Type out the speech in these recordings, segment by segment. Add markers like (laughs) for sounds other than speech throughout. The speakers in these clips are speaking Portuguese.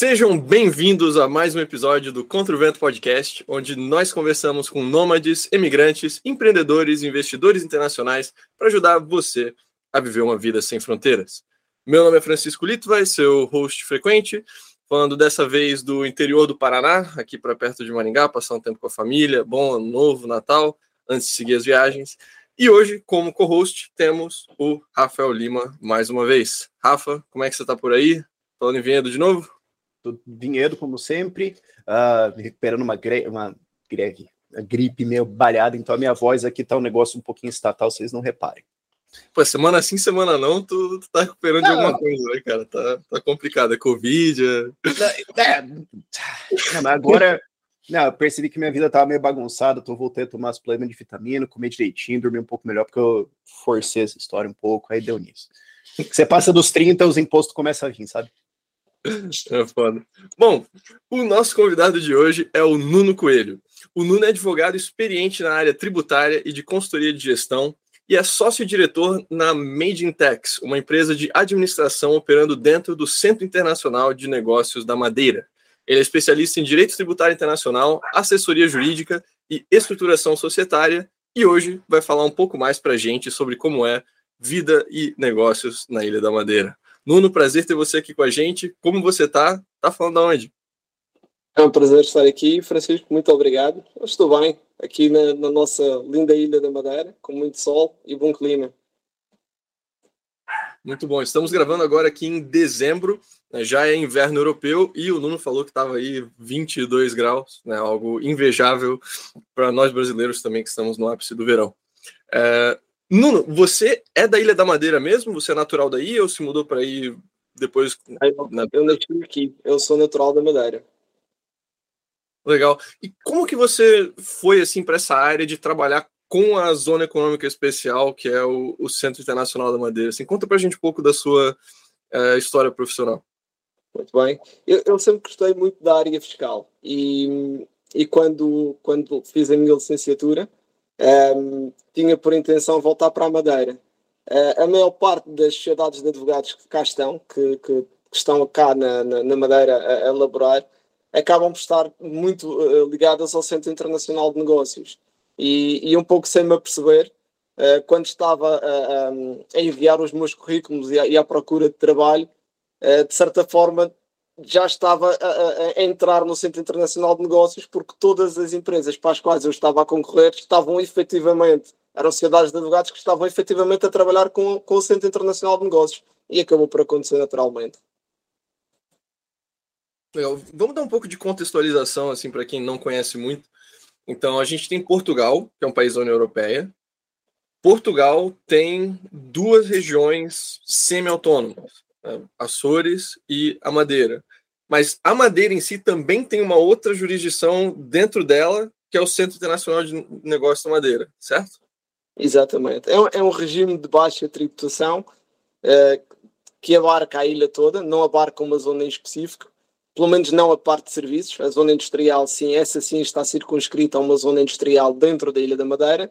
Sejam bem-vindos a mais um episódio do Contra o Vento Podcast, onde nós conversamos com nômades, emigrantes, empreendedores investidores internacionais para ajudar você a viver uma vida sem fronteiras. Meu nome é Francisco Litva, seu host frequente, falando dessa vez do interior do Paraná, aqui para perto de Maringá, passar um tempo com a família, bom ano novo, Natal, antes de seguir as viagens. E hoje, como co-host, temos o Rafael Lima mais uma vez. Rafa, como é que você está por aí? Falando em Vinhedo de novo? Do Vinhedo, como sempre, uh, recuperando uma, gre uma greve, uma gripe meio balhada, então a minha voz aqui tá um negócio um pouquinho estatal, vocês não reparem. Pô, semana sim, semana não, tu, tu tá recuperando não, de alguma coisa, né, cara? Tá, tá complicado, é Covid. É... é não, mas agora, não, eu percebi que minha vida tava meio bagunçada, tô voltando a tomar as de vitamina, comer direitinho, dormir um pouco melhor, porque eu forcei essa história um pouco, aí deu nisso. Você passa dos 30, os impostos começam a vir, sabe? (laughs) É foda. Bom, o nosso convidado de hoje é o Nuno Coelho. O Nuno é advogado experiente na área tributária e de consultoria de gestão e é sócio-diretor na Made in Tax, uma empresa de administração operando dentro do Centro Internacional de Negócios da Madeira. Ele é especialista em direito tributário internacional, assessoria jurídica e estruturação societária e hoje vai falar um pouco mais para a gente sobre como é vida e negócios na Ilha da Madeira. Nuno, prazer ter você aqui com a gente. Como você tá? Tá falando de onde? É um prazer estar aqui, Francisco. Muito obrigado. Eu estou bem aqui na, na nossa linda ilha da Madeira, com muito sol e bom clima. Muito bom. Estamos gravando agora aqui em dezembro, né, já é inverno europeu e o Nuno falou que estava aí 22 graus, né, algo invejável para nós brasileiros também que estamos no ápice do verão. É, Nuno, você é da Ilha da Madeira mesmo? Você é natural daí ou se mudou para aí depois? Eu, na... eu nasci aqui, eu sou natural da Madeira. Legal. E como que você foi assim para essa área de trabalhar com a Zona Econômica Especial, que é o, o Centro Internacional da Madeira? Assim, conta para a gente um pouco da sua uh, história profissional. Muito bem. Eu, eu, sempre gostei muito da área fiscal e, e quando, quando fiz a minha licenciatura, um, tinha por intenção voltar para a Madeira. Uh, a maior parte das sociedades de advogados que cá estão, que, que, que estão cá na, na, na Madeira a, a, elaborar, acabam por estar muito uh, ligadas ao Centro Internacional de Negócios. E, e um pouco sem me aperceber, uh, quando estava a enviar os meus currículos e, a, e à procura de trabalho, de certa forma já estava a, a, entrar no Centro Internacional de Negócios porque todas as empresas para as quais eu estava a concorrer estavam efetivamente, eram sociedades de advogados que estavam efetivamente a trabalhar com, com o Centro Internacional de Negócios e acabou por acontecer naturalmente. Legal. Vamos dar um pouco de contextualização assim para quem não conhece muito. Então a gente tem Portugal, que é um país da União Europeia. Portugal tem duas regiões semi-autônomas, né? Açores e a Madeira. Mas a Madeira em si também tem uma outra jurisdição dentro dela, que é o Centro Internacional de Negócios da Madeira, certo? Exatamente. É um, é um regime de baixa tributação uh, que abarca a ilha toda, não abarca uma zona em específico, pelo menos não a parte de serviços. A zona industrial, sim, essa sim está circunscrita a uma zona industrial dentro da Ilha da Madeira,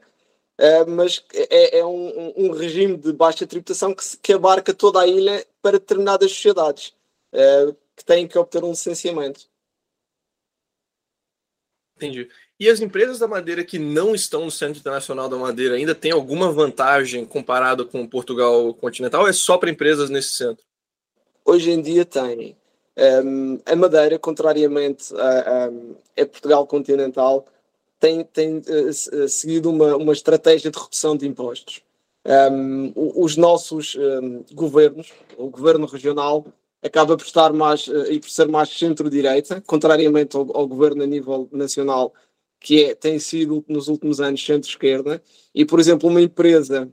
uh, mas é, é um, um, regime de baixa tributação que, que abarca toda a ilha para determinadas sociedades. Que têm que obter um licenciamento. Entendi. E as empresas da madeira que não estão no Centro Internacional da Madeira ainda têm alguma vantagem comparado com Portugal continental ou é só para empresas nesse centro? Hoje em dia têm. Um, a Madeira, contrariamente a, a, a Portugal continental, tem, tem uh, seguido uma, uma estratégia de redução de impostos. Um, os nossos um, governos, o governo regional, acaba por estar mais uh, e por ser mais centro-direita, contrariamente ao, ao, governo a nível nacional, que é, tem sido nos últimos anos centro-esquerda. E, por exemplo, uma empresa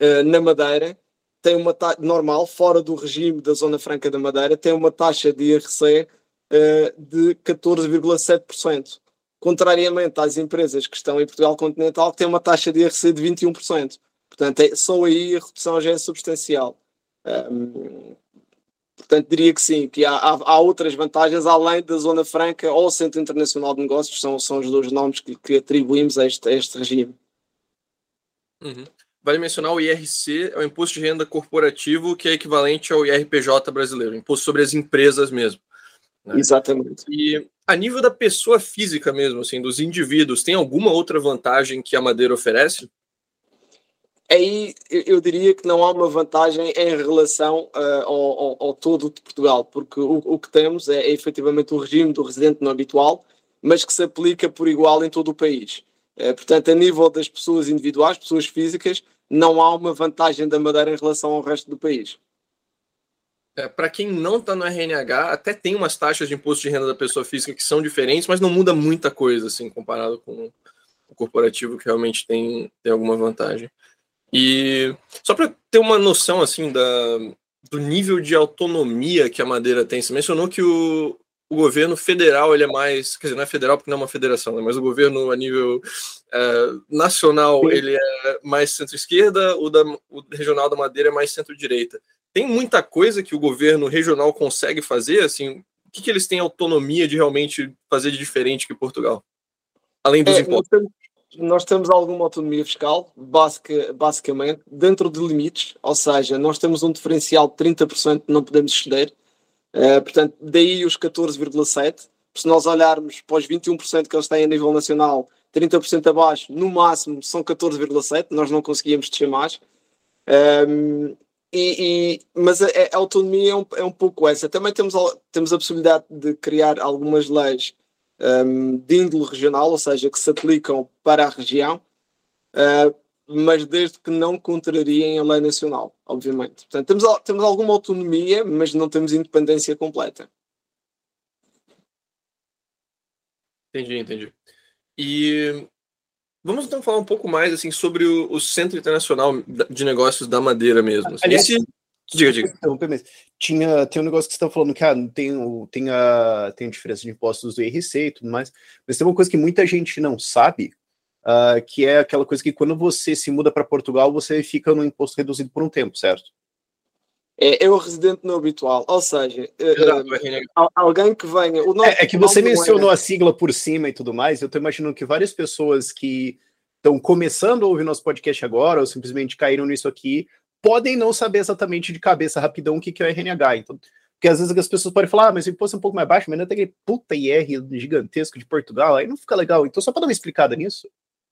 uh, na Madeira tem uma taxa normal, fora do regime da Zona Franca da Madeira, tem uma taxa de IRC uh, eh, de 14,7%. Contrariamente às empresas que estão em Portugal continental, que têm uma taxa de IRC de 21%. Portanto, é, só aí a redução já é substancial. Um, Portanto, diria que sim, que há, há, outras vantagens além da Zona Franca ou Centro Internacional de Negócios, são, são os dois nomes que, que atribuímos a este, a este regime. Uhum. Vale mencionar o IRC, é o Imposto de Renda Corporativo, que é equivalente ao IRPJ brasileiro, Imposto sobre as Empresas mesmo. Né? Exatamente. E a nível da pessoa física mesmo, assim, dos indivíduos, tem alguma outra vantagem que a Madeira oferece? Aí eu diria que não há uma vantagem em relação uh, ao, ao, ao, todo de Portugal, porque o, o que temos é, é efetivamente o regime do residente não habitual, mas que se aplica por igual em todo o país. Uh, portanto, a nível das pessoas individuais, pessoas físicas, não há uma vantagem da Madeira em relação ao resto do país. É, para quem não está no RNH, até tem umas taxas de imposto de renda da pessoa física que são diferentes, mas não muda muita coisa, assim, comparado com o corporativo, que realmente tem, tem alguma vantagem. E só para ter uma noção assim da, do nível de autonomia que a Madeira tem, você mencionou que o, o governo federal ele é mais, quer dizer, não é federal porque não é uma federação, né, mas o governo a nível é, nacional Sim. ele é mais centro-esquerda, o, da, o regional da Madeira é mais centro-direita. Tem muita coisa que o governo regional consegue fazer, assim, o que, que eles têm autonomia de realmente fazer de diferente que Portugal? Além dos é, impostos nós temos alguma autonomia fiscal, basic, basicamente, dentro de limites, ou seja, nós temos um diferencial de 30% que não podemos exceder, uh, portanto, daí os 14,7%. Se nós olharmos para os 21% que eles têm a nível nacional, 30% abaixo, no máximo são 14,7%, nós não conseguíamos descer mais. Um, ehm, e, e, mas a, a autonomia é um, é um pouco essa. Também temos, temos a possibilidade de criar algumas leis um, de índole regional, ou seja, que se aplicam para a região, uh, mas desde que não contrariem a lei nacional, obviamente. Portanto, temos, temos alguma autonomia, mas não temos independência completa. Entendi, entendi. E vamos então falar um pouco mais assim sobre o, o Centro Internacional de Negócios da Madeira mesmo. Aliás, Esse Diga, diga. Então, tinha, tem um negócio que você estava falando que ah, tem, tem, a, tem a diferença de impostos do IRC e tudo mais, mas tem uma coisa que muita gente não sabe, uh, que é aquela coisa que quando você se muda para Portugal, você fica no imposto reduzido por um tempo, certo? É, é o residente não habitual, ou seja, é, é, alguém que venha. O é, é que você mencionou a sigla por cima e tudo mais, eu estou imaginando que várias pessoas que estão começando a ouvir nosso podcast agora, ou simplesmente caíram nisso aqui, podem não saber exatamente de cabeça rapidão o que, que é o RNH. Então, porque às vezes as pessoas podem falar, ah, mas o imposto é um pouco mais baixo, mas não tem aquele puta IR gigantesco de Portugal, aí não fica legal. Então, só para dar uma explicada nisso.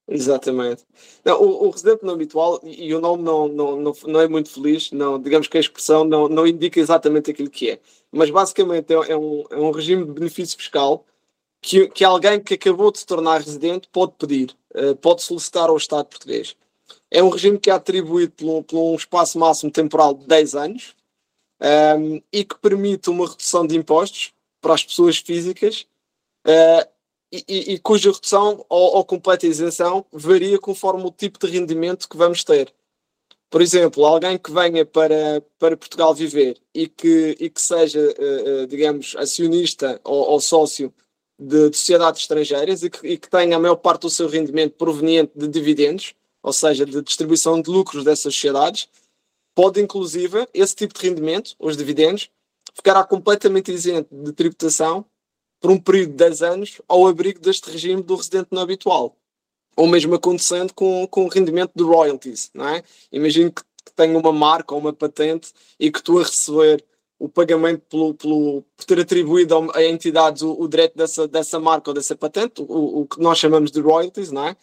Exatamente. Não, o, o, residente não habitual, e o nome não, não, não, não, é muito feliz, não, digamos que a expressão não, não indica exatamente aquilo que é. Mas basicamente é, é um, é um regime de benefício fiscal que, que alguém que acabou de se tornar residente pode pedir, uh, pode solicitar ao Estado português. É um regime que é atribuído por, por um espaço máximo temporal de 10 anos um, e que permite uma redução de impostos para as pessoas físicas uh, e, e, e, cuja redução ou, ou, completa isenção varia conforme o tipo de rendimento que vamos ter. Por exemplo, alguém que venha para, para Portugal viver e que, e que seja, uh, uh, digamos, acionista ou, ou sócio de, de, sociedades estrangeiras e que, e que tenha a maior parte do seu rendimento proveniente de dividendos, ou seja, de distribuição de lucros dessas sociedades, pode inclusive esse tipo de rendimento, os dividendos, ficará completamente isento de tributação por um período de 10 anos ao abrigo deste regime do residente não habitual. Ou mesmo acontecendo com, com o rendimento de royalties, não é? Imagino que, tenha uma marca ou uma patente e que tu a receber o pagamento pelo, pelo, por ter atribuído a entidades o, o direito dessa, dessa marca ou dessa patente, o, o que nós chamamos de royalties, não é?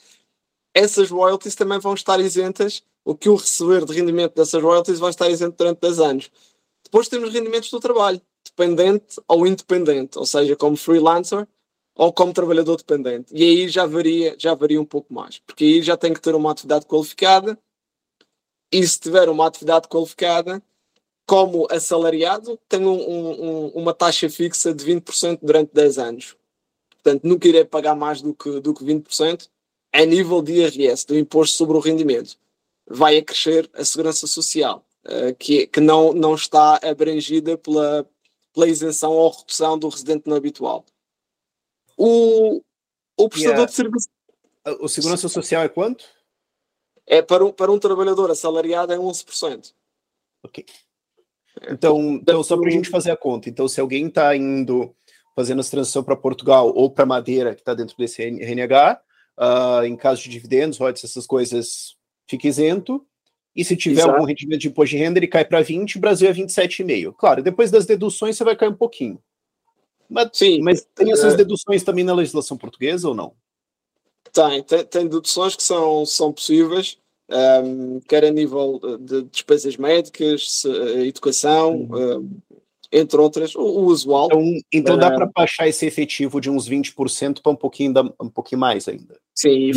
Essas royalties também vão estar isentas, o que o receber de rendimento dessas royalties vai estar isento durante 10 anos. Depois temos rendimentos do trabalho, dependente ou independente, ou seja, como freelancer ou como trabalhador dependente. E aí já varia, já varia um pouco mais, porque aí já tem que ter uma atividade qualificada, e se tiver uma atividade qualificada, como assalariado, tem um, um, uma taxa fixa de 20% durante 10 anos. Portanto, nunca irei pagar mais do que, do que 20%, a nível de IRS, do Imposto sobre o Rendimento, vai a crescer a segurança social, uh, que, que não, não está abrangida pela, pela isenção ou redução do residente não habitual. O, o prestador yeah. de serviço. O segurança social é quanto? É para um, para um trabalhador assalariado é 11%. Ok. Então, então só para a gente fazer a conta. Então, se alguém está indo fazendo essa transição para Portugal ou para Madeira, que está dentro desse RNH, uh, em caso de dividendos, royalties, essas coisas, fica isento. E se tiver Exato. algum rendimento de imposto de renda, ele cai para 20, o Brasil é 27,5. Claro, depois das deduções você vai cair um pouquinho. Mas, Sim, mas tem essas é. deduções também na legislação portuguesa ou não? Tem, tem, tem deduções que são, são possíveis, um, quer a nível de despesas médicas, educação, um, entre outras, o, o usual. Então, então dá para baixar esse efetivo de uns 20% para um pouquinho, da, um pouquinho mais ainda. Sim.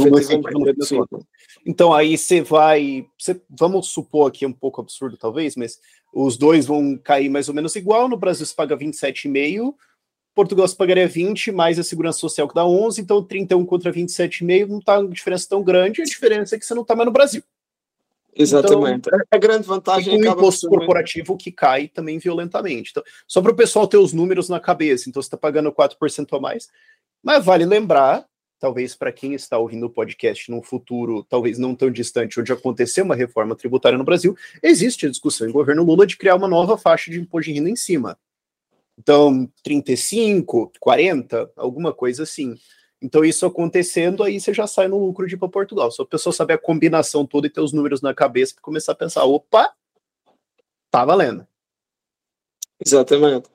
Então aí você vai, você, vamos supor aqui é um pouco absurdo talvez, mas os dois vão cair mais ou menos igual, no Brasil se paga 27,5, Portugal se pagaria 20, mais a segurança social que dá 11, então 31 contra 27,5 não está uma diferença tão grande, a diferença é que você não está mais no Brasil. Exatamente. Então, a grande vantagem é o imposto corporativo que cai também violentamente. Então, só para o pessoal ter os números na cabeça, então você está pagando 4% a mais. Mas vale lembrar, talvez para quem está ouvindo o podcast num futuro, talvez não tão distante, onde aconteceu uma reforma tributária no Brasil, existe a discussão em governo Lula de criar uma nova faixa de imposto de renda em cima. Então, 35, 40, alguma coisa assim. Então, isso acontecendo, aí você já sai no lucro de ir para Portugal. Só a pessoa saber a combinação toda e ter os números na cabeça para começar a pensar: opa, tá valendo. Exatamente.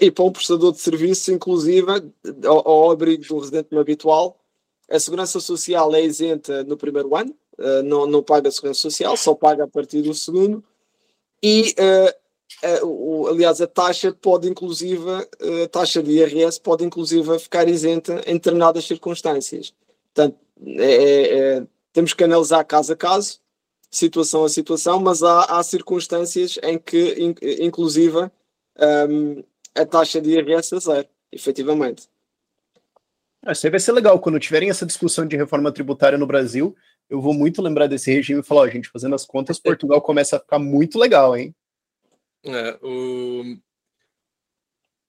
E para um prestador de serviço, inclusive, ao, ao abrigo do residente habitual, a segurança social é isenta no primeiro ano, uh, não, não paga a segurança social, só paga a partir do segundo. E o, aliás, a taxa pode inclusive, a taxa de IRS pode inclusive ficar isenta em determinadas circunstâncias. Portanto, é, é, é, temos que analisar caso a caso, situação a situação, mas há, há circunstâncias em que, in, inclusive, um, a taxa de IRS é zero, efetivamente. Ah, isso aí vai ser legal. Quando tiverem essa discussão de reforma tributária no Brasil, eu vou muito lembrar desse regime e falar, ó, gente, fazendo as contas, (laughs) Portugal começa a ficar muito legal, hein? É, o...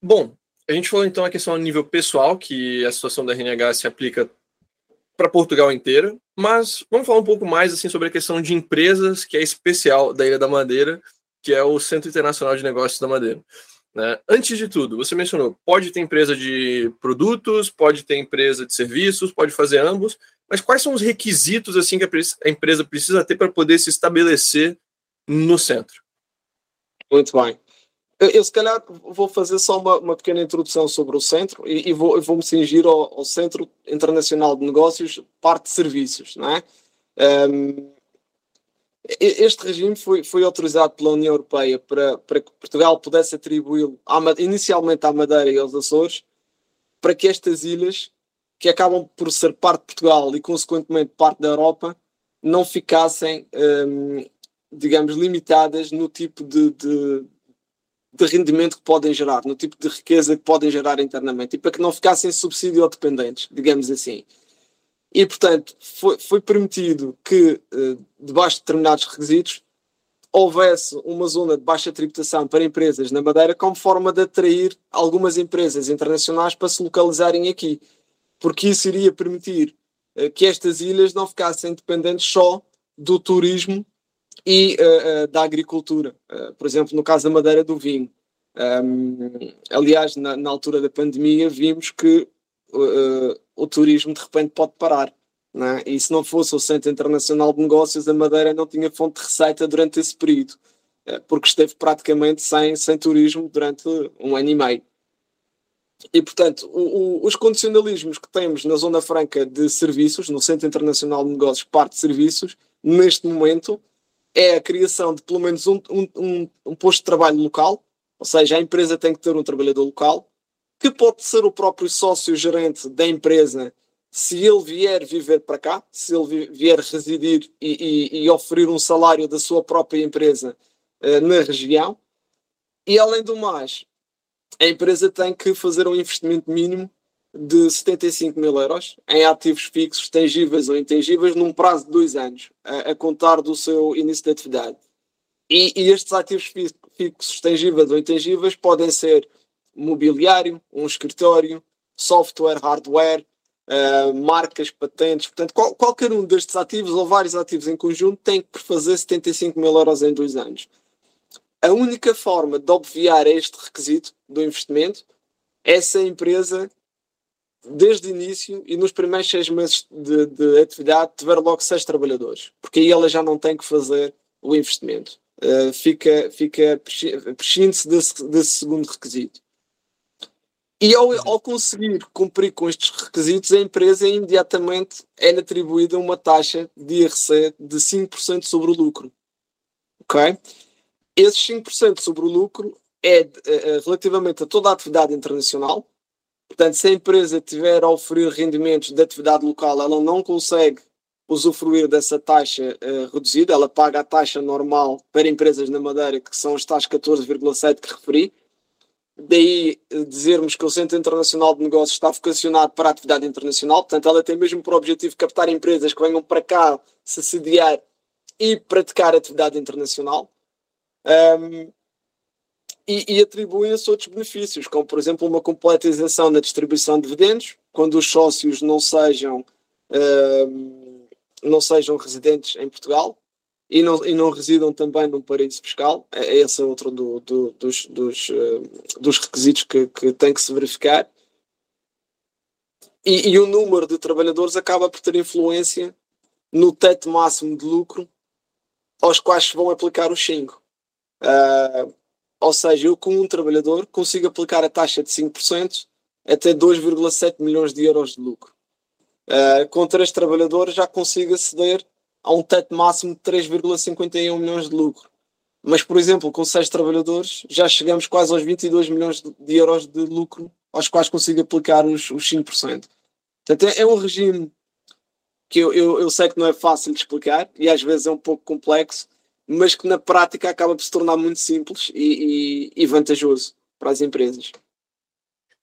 Bom, a gente falou então a questão a nível pessoal, que a situação da RNH se aplica para Portugal inteira, mas vamos falar um pouco mais assim sobre a questão de empresas, que é especial da Ilha da Madeira, que é o Centro Internacional de Negócios da Madeira. Né? Antes de tudo, você mencionou, pode ter empresa de produtos, pode ter empresa de serviços, pode fazer ambos, mas quais são os requisitos assim que a empresa precisa ter para poder se estabelecer no centro? Muito bem. Eu, eu, se calhar vou fazer só uma, uma pequena introdução sobre o centro e, e vou, vou cingir ao, ao, Centro Internacional de Negócios, parte de serviços, não é? Um, este regime foi, foi autorizado pela União Europeia para, para que Portugal pudesse atribuí-lo inicialmente à Madeira e aos Açores, para que estas ilhas, que acabam por ser parte de Portugal e consequentemente parte da Europa, não ficassem um, digamos, limitadas no tipo de, de, de, rendimento que podem gerar, no tipo de riqueza que podem gerar internamente, e para que não ficassem subsídio dependentes, digamos assim. E, portanto, foi, foi permitido que, eh, debaixo de determinados requisitos, houvesse uma zona de baixa tributação para empresas na Madeira como forma de atrair algumas empresas internacionais para se localizarem aqui. Porque isso iria permitir eh, que estas ilhas não ficassem dependentes só do turismo e uh, da agricultura. Uh, por exemplo, no caso da madeira do vinho. Um, aliás, na, na, altura da pandemia, vimos que o turismo de repente pode parar. É? E se não fosse o Centro Internacional de Negócios, a Madeira não tinha fonte de receita durante esse período, porque esteve praticamente sem, sem turismo durante um ano e meio. E, portanto, o, o, os condicionalismos que temos na Zona Franca de Serviços, no Centro Internacional de Negócios, parte de serviços, neste momento, é a criação de pelo menos um, um, um, posto de trabalho local, ou seja, a empresa tem que ter um trabalhador local, que pode ser o próprio sócio-gerente da empresa, se ele vier viver para cá, se ele vier residir e, e, e oferir um salário da sua própria empresa uh, na região. E além do mais, a empresa tem que fazer um investimento mínimo de 75 mil euros em ativos fixos, tangíveis ou intangíveis, num prazo de dois anos, a, a contar do seu início de atividade. E, e, estes ativos fixos, tangíveis ou intangíveis, podem ser mobiliário, um escritório, software, hardware, uh, marcas, patentes. Portanto, qual, qualquer um destes ativos ou vários ativos em conjunto tem que fazer 75 mil euros em dois anos. A única forma de obviar este requisito do investimento é se a empresa desde o início e nos primeiros seis meses de, de, atividade tiver logo seis trabalhadores, porque aí ela já não tem que fazer o investimento. Uh, fica fica prescinde-se desse, desse segundo requisito. E ao, ao, conseguir cumprir com estes requisitos, a empresa imediatamente é atribuída uma taxa de IRC de 5% sobre o lucro. Ok? Esses 5% sobre o lucro é, é relativamente a toda a atividade internacional. Portanto, se a empresa tiver a oferir rendimentos de atividade local, ela não consegue usufruir dessa taxa uh, reduzida, ela paga a taxa normal para empresas na Madeira, que são os tais 14,7 que referi. Daí eh, dizermos que o Centro Internacional de Negócios está vocacionado para a atividade internacional, portanto, ela tem mesmo por objetivo captar empresas que venham para cá se sediar e praticar atividade internacional. Um, e, e atribuem-se outros benefícios, como por exemplo uma completização na distribuição de dividendos, quando os sócios não sejam, um, não sejam residentes em Portugal, e não, e não residam também num paraíso fiscal. É, é esse é outro do, do, dos, dos, uh, dos requisitos que, que tem que se verificar. E, e, o número de trabalhadores acaba por ter influência no teto máximo de lucro aos quais se vão aplicar os 5. Uh, ou seja, eu com um trabalhador consigo aplicar a taxa de 5% até 2,7 milhões de euros de lucro. Uh, com três trabalhadores já consigo aceder a um teto máximo de 3,51 milhões de lucro. Mas, por exemplo, com 6 trabalhadores, já chegamos quase aos 22 milhões de euros de lucro, aos quais consigo aplicar os, os 5%. Portanto, é, é um regime que eu, eu, eu sei que não é fácil de explicar e às vezes é um pouco complexo, mas que na prática acaba por se tornar muito simples e, e, e vantajoso para as empresas.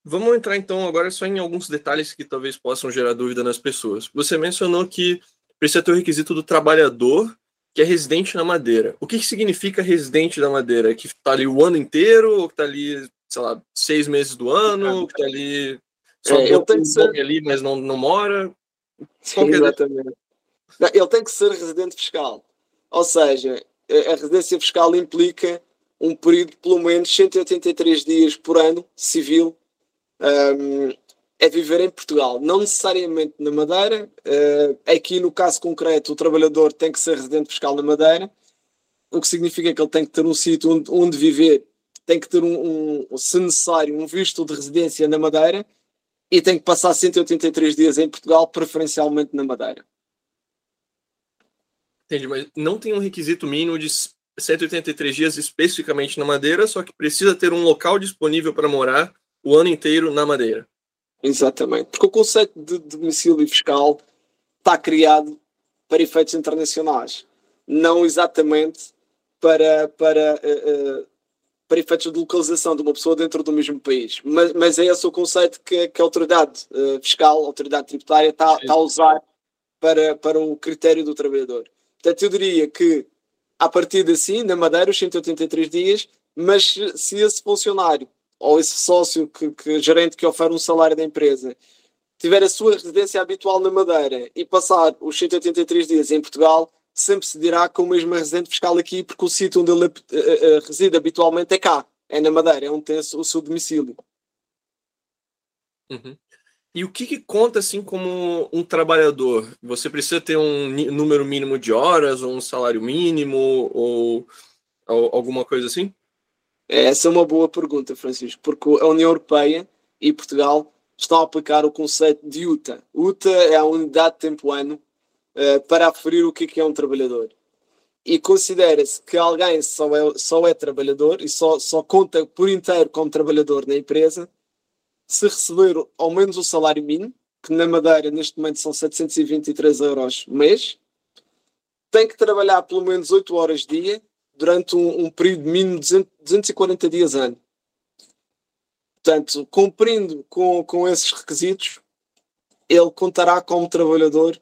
Vamos entrar então agora só em alguns detalhes que talvez possam gerar dúvida nas pessoas. Você mencionou que precisa ter o requisito do trabalhador que é residente na Madeira. O que, que significa residente na Madeira? Que está ali o ano inteiro, ou que está ali, sei lá, seis meses do ano, ou que está ali só é, ele tem que ser... ali, mas não, não mora? Sim, exatamente. Não, ele tem que ser residente fiscal. Ou seja, a residência fiscal implica um período de pelo menos 183 dias por ano civil um, é viver em Portugal, não necessariamente na Madeira. Uh, aqui, no caso concreto, o trabalhador tem que ser residente fiscal na Madeira, o que significa que ele tem que ter um sítio onde, onde viver, tem que ter, um, um, se necessário, um visto de residência na Madeira e tem que passar 183 dias em Portugal, preferencialmente na Madeira. Entendi, mas não tem um requisito mínimo de 183 dias especificamente na Madeira, só que precisa ter um local disponível para morar o ano inteiro na Madeira. Exatamente, porque o conceito de, domicílio fiscal está criado para efeitos internacionais, não exatamente para, para, uh, para efeitos de localização de uma pessoa dentro do mesmo país. Mas, mas é esse o conceito que, que a autoridade uh, fiscal, a autoridade tributária, está, está a usar para, para o critério do trabalhador. Portanto, eu diria que, a partir de assim, na Madeira, os 183 dias, mas se esse funcionário ou esse sócio que, que gerente que oferece um salário da empresa tiver a sua residência habitual na Madeira e passar os 183 dias em Portugal, sempre se dirá com o mesmo residente fiscal aqui, porque o sítio onde ele uh, uh, reside habitualmente é cá, é na Madeira, é onde tem o seu domicílio. Uhum. E o que, que, conta assim como um trabalhador? Você precisa ter um número mínimo de horas, ou um salário mínimo, ou, ou alguma coisa assim? Essa é uma boa pergunta, Francisco, porque a União Europeia e Portugal estão a aplicar o conceito de UTA. UTA é a unidade de tempo ano uh, para aferir o que é, que é um trabalhador. E considera-se que alguém só é, só é trabalhador e só, só conta por inteiro como trabalhador na empresa se receber ao menos o salário mínimo, que na Madeira neste momento são 723 euros mês, tem que trabalhar pelo menos 8 horas dia durante um, um período mínimo de 240 dias ano. Portanto, cumprindo com, com esses requisitos, ele contará como trabalhador,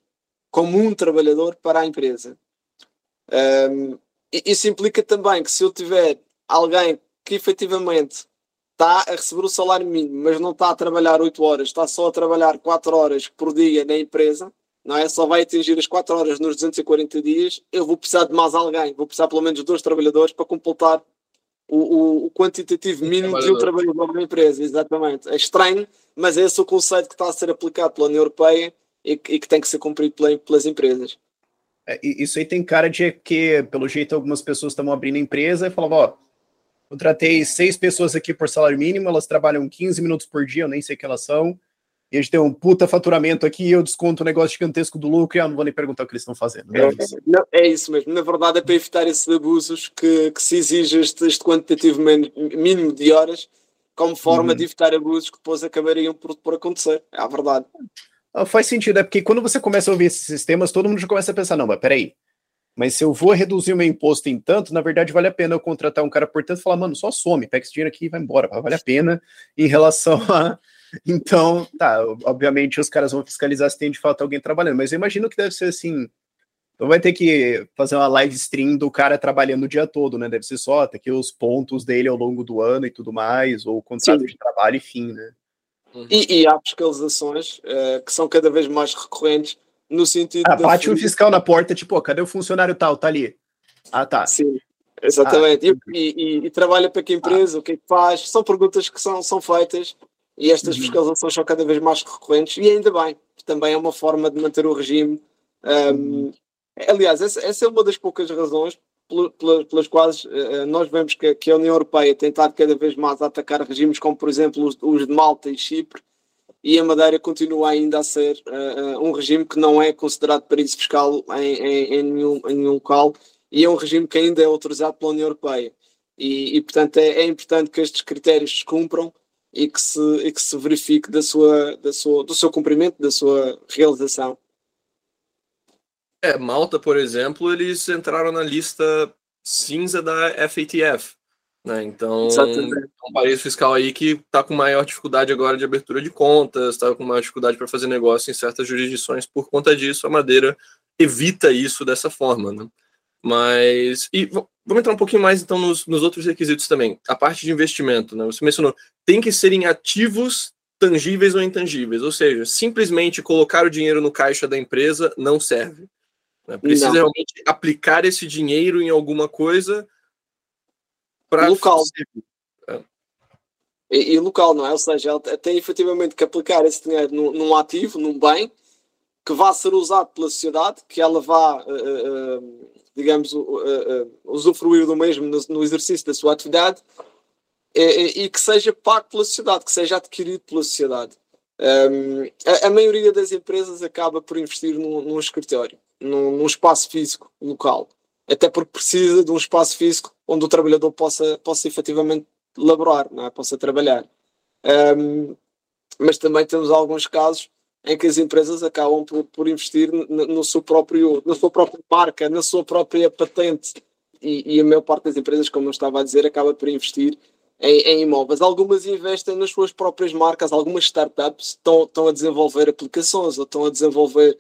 como um trabalhador para a empresa. Um, isso implica também que se eu tiver alguém que efetivamente está a receber o salário mínimo, mas não está a trabalhar 8 horas, está só a trabalhar 4 horas por dia na empresa, não é? Só vai atingir as 4 horas nos 240 dias, eu vou precisar de mais alguém, vou precisar pelo menos de dois trabalhadores para completar o, o, o quantitativo mínimo de um trabalhador na empresa, exatamente. É estranho, mas esse é o conceito que está a ser aplicado pela União Europeia e, e que tem que ser cumprido pela, pelas empresas. É, isso aí tem cara de que, pelo jeito, algumas pessoas estão abrindo empresa e falam, ó, Contratei seis pessoas aqui por salário mínimo, elas trabalham 15 minutos por dia, eu nem sei que elas são. E a gente tem um puta faturamento aqui, eu desconto um negócio gigantesco do lucro e eu não vou nem perguntar o que eles estão fazendo. Né? É, não, é isso mesmo. Na verdade, é para evitar esses abusos que, que se exige este, este quantitativo mínimo de horas como forma uhum. de evitar abusos que depois acabariam por, por acontecer. É a verdade. Ah, faz sentido, é porque quando você começa a ouvir esses sistemas, todo mundo já começa a pensar, não, mas peraí, mas se eu vou reduzir o meu imposto em tanto, na verdade vale a pena eu contratar um cara por tanto e falar, mano, só some, pega esse dinheiro aqui e vai embora, vale a pena em relação a (laughs) então, tá, obviamente os caras vão fiscalizar se tem de fato alguém trabalhando, mas eu imagino que deve ser assim. Então vai ter que fazer uma live stream do cara trabalhando o dia todo, né? Deve ser só, ter aqui os pontos dele ao longo do ano e tudo mais, ou o contrato Sim. de trabalho, enfim, né? Uhum. E, e há fiscalizações uh, que são cada vez mais recorrentes no sentido. Ah, bate um fiscal na porta, tipo, cadê o funcionário tal? Tá ali. Ah, tá. Sim, exatamente. Ah, e, e, e, trabalha para que empresa, ah. o que é que faz? São perguntas que são, são feitas e estas uhum. fiscalizações são cada vez mais recorrentes e ainda bem, também é uma forma de manter o regime. Um, uhum. Aliás, essa, essa, é uma das poucas razões pelas, pelas quais uh, nós vemos que, que, a União Europeia tem estado cada vez mais a atacar regimes como, por exemplo, os, os de Malta e Chipre, e a Madeira continua ainda a ser uh, um regime que não é considerado paraíso fiscal em, em, em, nenhum, em nenhum local e é um regime que ainda é autorizado pela União Europeia. E, e portanto, é, é, importante que estes critérios se cumpram e que se, e que se verifique da sua, da sua, do seu cumprimento, da sua realização. É, Malta, por exemplo, eles entraram na lista cinza da FATF. Né? Então, é um país fiscal aí que está com maior dificuldade agora de abertura de contas, está com maior dificuldade para fazer negócio em certas jurisdições. Por conta disso, a Madeira evita isso dessa forma. Né? Mas. E vamos entrar um pouquinho mais então nos, nos outros requisitos também. A parte de investimento, né? Você mencionou, tem que serem ativos tangíveis ou intangíveis, ou seja, simplesmente colocar o dinheiro no caixa da empresa não serve. Né? Precisa não. realmente aplicar esse dinheiro em alguma coisa para local. É. E, e, local, não é? Ou seja, ela tem efetivamente que aplicar esse dinheiro num, num ativo, num bem, que vá ser usado pela sociedade, que ela vá uh, uh, digamos, uh, usufruir do mesmo no, no, exercício da sua atividade e, e, que seja pago pela sociedade, que seja adquirido pela sociedade. Um, a, a, maioria das empresas acaba por investir num, num escritório, num, num, espaço físico local, até porque precisa de um espaço físico onde o trabalhador possa, possa efetivamente laborar, é? possa trabalhar. Um, mas também temos alguns casos em que as empresas acabam por, por investir no, no, seu próprio, na sua própria marca, na sua própria patente. E, e, a maior parte das empresas, como eu estava a dizer, acaba por investir em, em, imóveis. Algumas investem nas suas próprias marcas, algumas startups estão, estão a desenvolver aplicações ou estão a desenvolver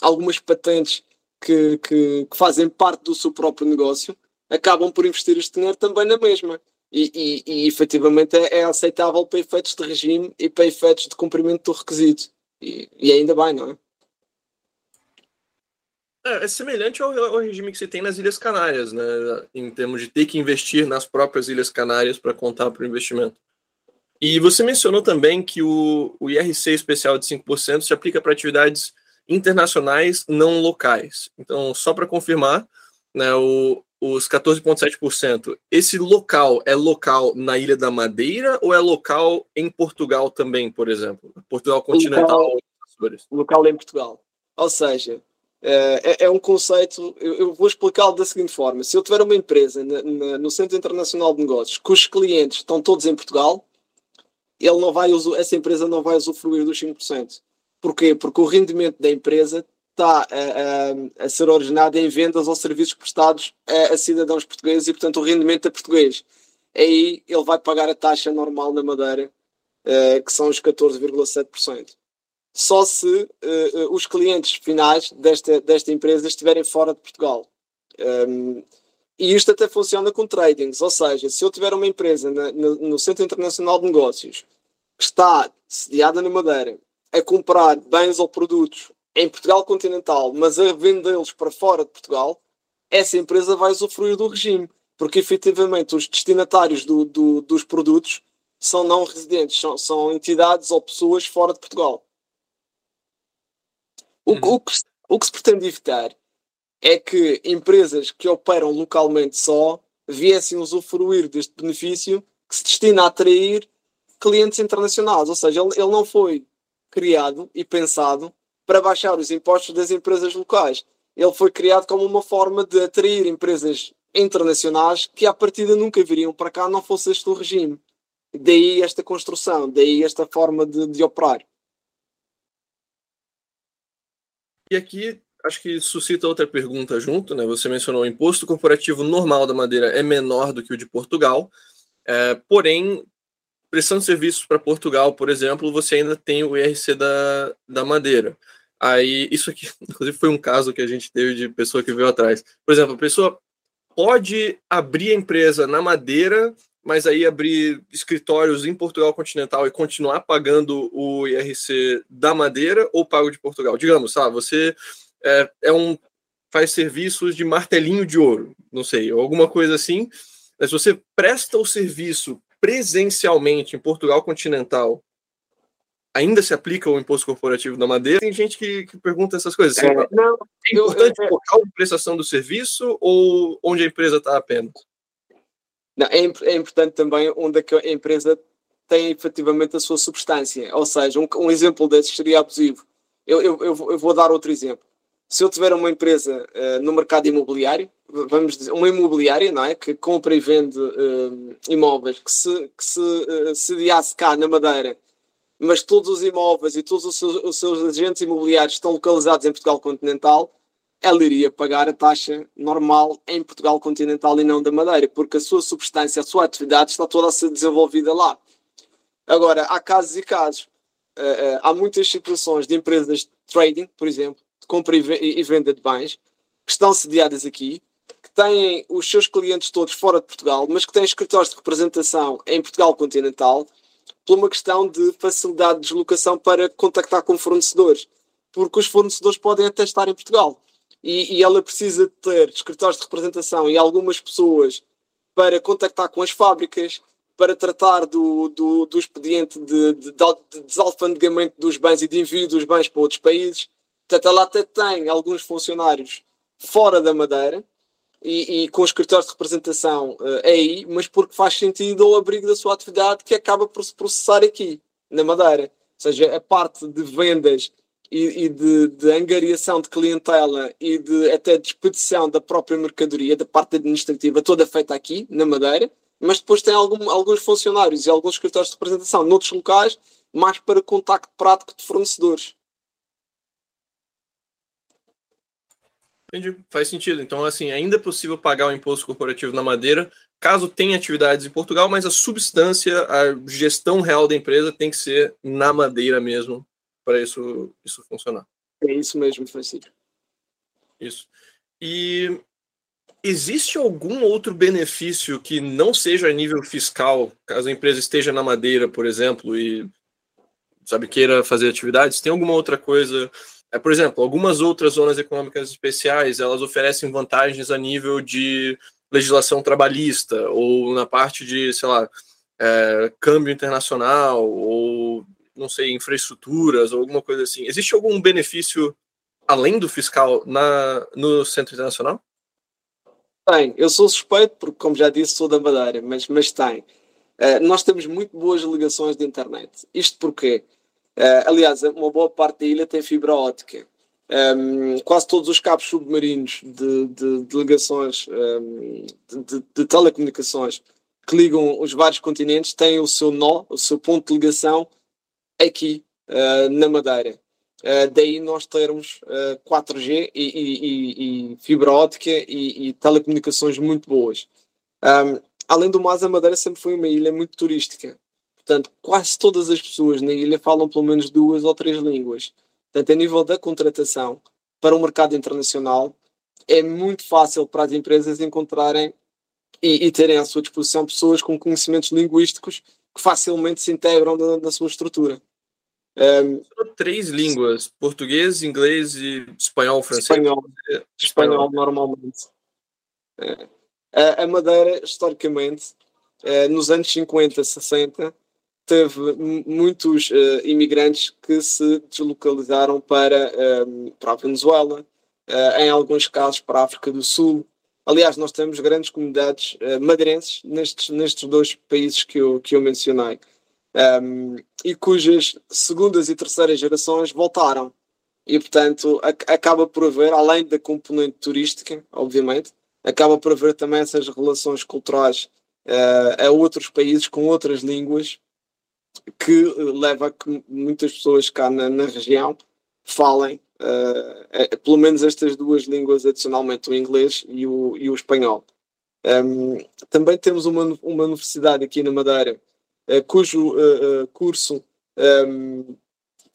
algumas patentes que, que, que fazem parte do seu próprio negócio, acabam por investir este dinheiro também na mesma. E, e, e efetivamente é, é aceitável para efeitos de regime e para efeitos de cumprimento do requisito. E, e ainda bem, não é? É, é semelhante ao, ao, regime que você tem nas Ilhas Canárias, né? Em termos de ter que investir nas próprias Ilhas Canárias para contar para o investimento. E você mencionou também que o, o IRC especial de 5% se aplica para atividades internacionais não locais. Então, só para confirmar, né, o, os 14,7%, esse local é local na Ilha da Madeira ou é local em Portugal também, por exemplo? Portugal continental? Local, local em Portugal. Ou seja, é, é, é um conceito, eu, eu vou explicá-lo da seguinte forma: se eu tiver uma empresa na, na, no Centro Internacional de Negócios cujos clientes estão todos em Portugal, ele não vai, essa empresa não vai usufruir dos 5%. Porquê? Porque o rendimento da empresa está a, a, a, ser originado em vendas ou serviços prestados a, a, cidadãos portugueses e, portanto, o rendimento é português. Aí ele vai pagar a taxa normal na Madeira, uh, que são os 14,7%. Só se uh, os clientes finais desta, desta empresa estiverem fora de Portugal. Um, e isto até funciona com tradings, ou seja, se eu tiver uma empresa na, no, no Centro Internacional de Negócios que está sediada na Madeira a comprar bens ou produtos em Portugal continental, mas a vendê-los para fora de Portugal, essa empresa vai usufruir do regime, porque efetivamente os destinatários do, do, dos produtos são não residentes, são, são, entidades ou pessoas fora de Portugal. O, uhum. o, que, o que se pretende evitar é que empresas que operam localmente só viessem usufruir deste benefício que se destina a atrair clientes internacionais. Ou seja, ele, ele não foi criado e pensado para baixar os impostos das empresas locais. Ele foi criado como uma forma de atrair empresas internacionais que à partida nunca viriam para cá não fosse este o regime. Daí esta construção, daí esta forma de, de operar. E aqui acho que suscita outra pergunta junto, né? Você mencionou o imposto corporativo normal da Madeira é menor do que o de Portugal, é, porém, prestando serviços para Portugal, por exemplo, você ainda tem o IRC da, da Madeira. Aí, isso aqui, (laughs) inclusive, foi um caso que a gente teve de pessoa que veio atrás. Por exemplo, a pessoa pode abrir a empresa na Madeira, mas aí abrir escritórios em Portugal continental e continuar pagando o IRC da Madeira ou pago de Portugal. Digamos, sabe, você é, é um faz serviços de martelinho de ouro, não sei, ou alguma coisa assim. Mas você presta o serviço presencialmente em Portugal continental ainda se aplica o imposto corporativo da madeira? Tem gente que, que pergunta essas coisas. Assim, é, não, é importante eu, eu, local de prestação do serviço ou onde a empresa está apenas? Não, é, é, importante também onde a empresa tem efetivamente a sua substância. Ou seja, um, um exemplo desses seria abusivo. Eu, eu, eu, vou dar outro exemplo. Se eu tiver uma empresa uh, no mercado imobiliário, vamos dizer, uma imobiliária, não é? Que compra e vende uh, imóveis, que se, que se uh, sediasse cá na Madeira mas todos os imóveis e todos os seus, os seus agentes imobiliários estão localizados em Portugal continental, ela iria pagar a taxa normal em Portugal continental e não da Madeira, porque a sua substância, a sua atividade está toda a ser desenvolvida lá. Agora, há casos e casos. Há muitas situações de empresas de trading, por exemplo, compra e, venda de bens, que estão sediadas aqui, que têm os seus clientes todos fora de Portugal, mas que têm escritórios de representação em Portugal continental por uma questão de facilidade de deslocação para contactar com fornecedores, porque os fornecedores podem até estar em Portugal e, e ela precisa de ter escritórios de representação e algumas pessoas para contactar com as fábricas, para tratar do, do, do expediente de, de, de desalfandegamento dos bens e de envio dos bens para outros países. Portanto, ela até tem alguns funcionários fora da Madeira e, e, com os escritórios de representação uh, aí, mas porque faz sentido ao abrigo da sua atividade que acaba por se processar aqui, na Madeira. Ou seja, a parte de vendas e, e de, de, angariação de clientela e de até de expedição da própria mercadoria, da parte administrativa, toda feita aqui, na Madeira, mas depois tem algum, alguns funcionários e alguns escritórios de representação noutros locais, mais para contacto prático de fornecedores. Entendi, faz sentido. Então, assim, ainda é possível pagar o imposto corporativo na madeira, caso tenha atividades em Portugal, mas a substância, a gestão real da empresa tem que ser na madeira mesmo, para isso, isso funcionar. É isso mesmo, Francisco. Isso. E existe algum outro benefício que não seja a nível fiscal, caso a empresa esteja na madeira, por exemplo, e sabe queira fazer atividades? Tem alguma outra coisa é, por exemplo, algumas outras zonas econômicas especiais elas oferecem vantagens a nível de legislação trabalhista ou na parte de, sei lá, é, câmbio internacional ou não sei, infraestruturas ou alguma coisa assim. Existe algum benefício além do fiscal na, no Centro Internacional? Tem. Eu sou suspeito porque, como já disse, sou da Madeira, mas, mas tem. Uh, nós temos muito boas ligações de internet. Isto porquê? Uh, aliás, uma boa parte da ilha tem fibra óptica. Um, quase todos os cabos submarinos de, de, de ligações um, de, de, telecomunicações que ligam os vários continentes têm o seu nó, o seu ponto de ligação aqui uh, na Madeira. Uh, daí nós termos uh, 4G e, e, e, e, fibra óptica e, telecomunicações muito boas. Um, além do mais, a Madeira sempre foi uma ilha muito turística. Portanto, quase todas as pessoas na ilha falam pelo menos duas ou três línguas. Portanto, a nível da contratação para o mercado internacional, é muito fácil para as empresas encontrarem e, e terem à sua disposição pessoas com conhecimentos linguísticos que facilmente se integram na, na sua estrutura. Um, três línguas: português, inglês e espanhol, francês. Espanhol, espanhol, espanhol normalmente. É. A, a Madeira, historicamente, é, nos anos 50, 60, teve muitos uh, imigrantes que se deslocalizaram para, um, ehm, para a Venezuela, uh, em alguns casos para a África do Sul, Aliás, nós temos grandes comunidades uh, madeirenses nestes, nestes dois países que eu, que eu mencionei. Um, e cujas segundas e terceiras gerações voltaram. E, portanto, a, acaba por haver, além da componente turística, obviamente, acaba por haver também essas relações culturais a outros países com outras línguas que leva a que muitas pessoas cá na, na região falem uh, é, pelo menos estas duas línguas adicionalmente, o inglês e o, e o espanhol. Um, também temos uma, uma universidade aqui na Madeira, uh, cujo uh, curso um,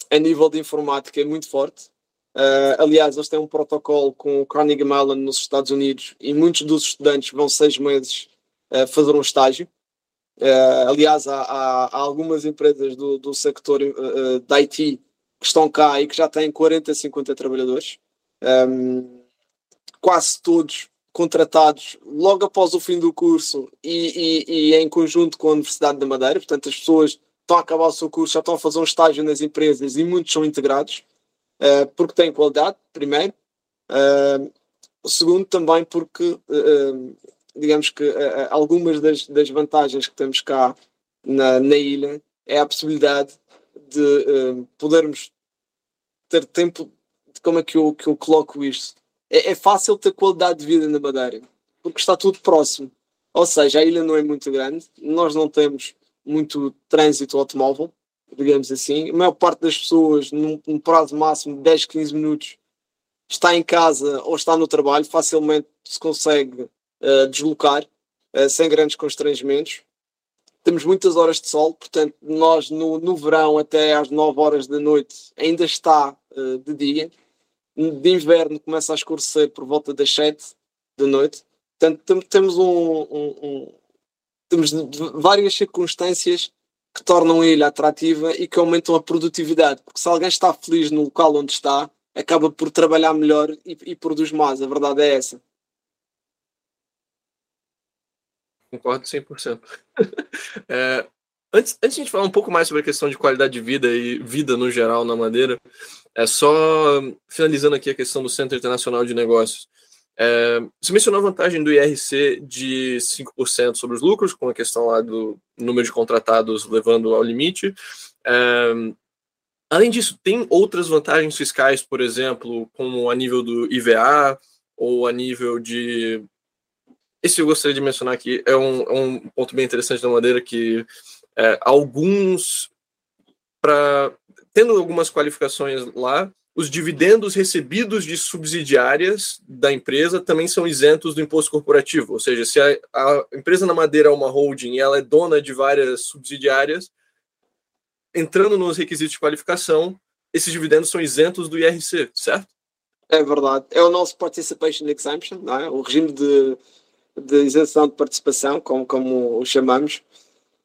a nível de informática é muito forte. aliás, eles têm um protocolo com o Carnegie Mellon nos Estados Unidos e muitos dos estudantes vão seis meses fazer um estágio. Aliás, há, há, há, algumas empresas do, do sector uh, da IT que estão cá e que já têm 40, 50 trabalhadores, um, quase todos contratados logo após o fim do curso e, e, e, em conjunto com a Universidade da Madeira. Portanto, as pessoas estão a acabar o seu curso, já estão a fazer um estágio nas empresas e muitos são integrados, uh, porque têm qualidade, primeiro. Uh, segundo, também porque, uh, digamos que algumas das, das, vantagens que temos cá na, na ilha é a possibilidade de uh, podermos ter tempo. De como é que eu, que eu coloco isto? É, é, fácil ter qualidade de vida na Madeira, porque está tudo próximo. Ou seja, a ilha não é muito grande, nós não temos muito trânsito automóvel, digamos assim. A maior parte das pessoas, num, num prazo máximo de 10, 15 minutos, está em casa ou está no trabalho, facilmente se consegue deslocar uh, sem grandes constrangimentos temos muitas horas de sol, portanto, nós no, no verão até às 9 horas da noite ainda está uh, de dia. De inverno começa a escurecer por volta das 7 da noite. Portanto, temos um, um, um, temos várias circunstâncias que tornam a ilha atrativa e que aumentam a produtividade. Porque se alguém está feliz no local onde está, acaba por trabalhar melhor e, e produz mais. A verdade é essa. Concordo 100%. (laughs) é, antes, antes de a gente falar um pouco mais sobre a questão de qualidade de vida e vida no geral na Madeira, é só finalizando aqui a questão do Centro Internacional de Negócios. É, você mencionou a vantagem do IRC de 5% sobre os lucros, com a questão lá do número de contratados levando ao limite. É, além disso, tem outras vantagens fiscais, por exemplo, como a nível do IVA ou a nível de esse eu gostaria de mencionar aqui, é um, é um ponto bem interessante da Madeira que é, alguns, para tendo algumas qualificações lá, os dividendos recebidos de subsidiárias da empresa também são isentos do imposto corporativo. Ou seja, se a, a empresa na Madeira é uma holding e ela é dona de várias subsidiárias, entrando nos requisitos de qualificação, esses dividendos são isentos do IRC, certo? É verdade. É o nosso Participation Exemption, é? o regime de de isenção de participação, como, como o chamamos,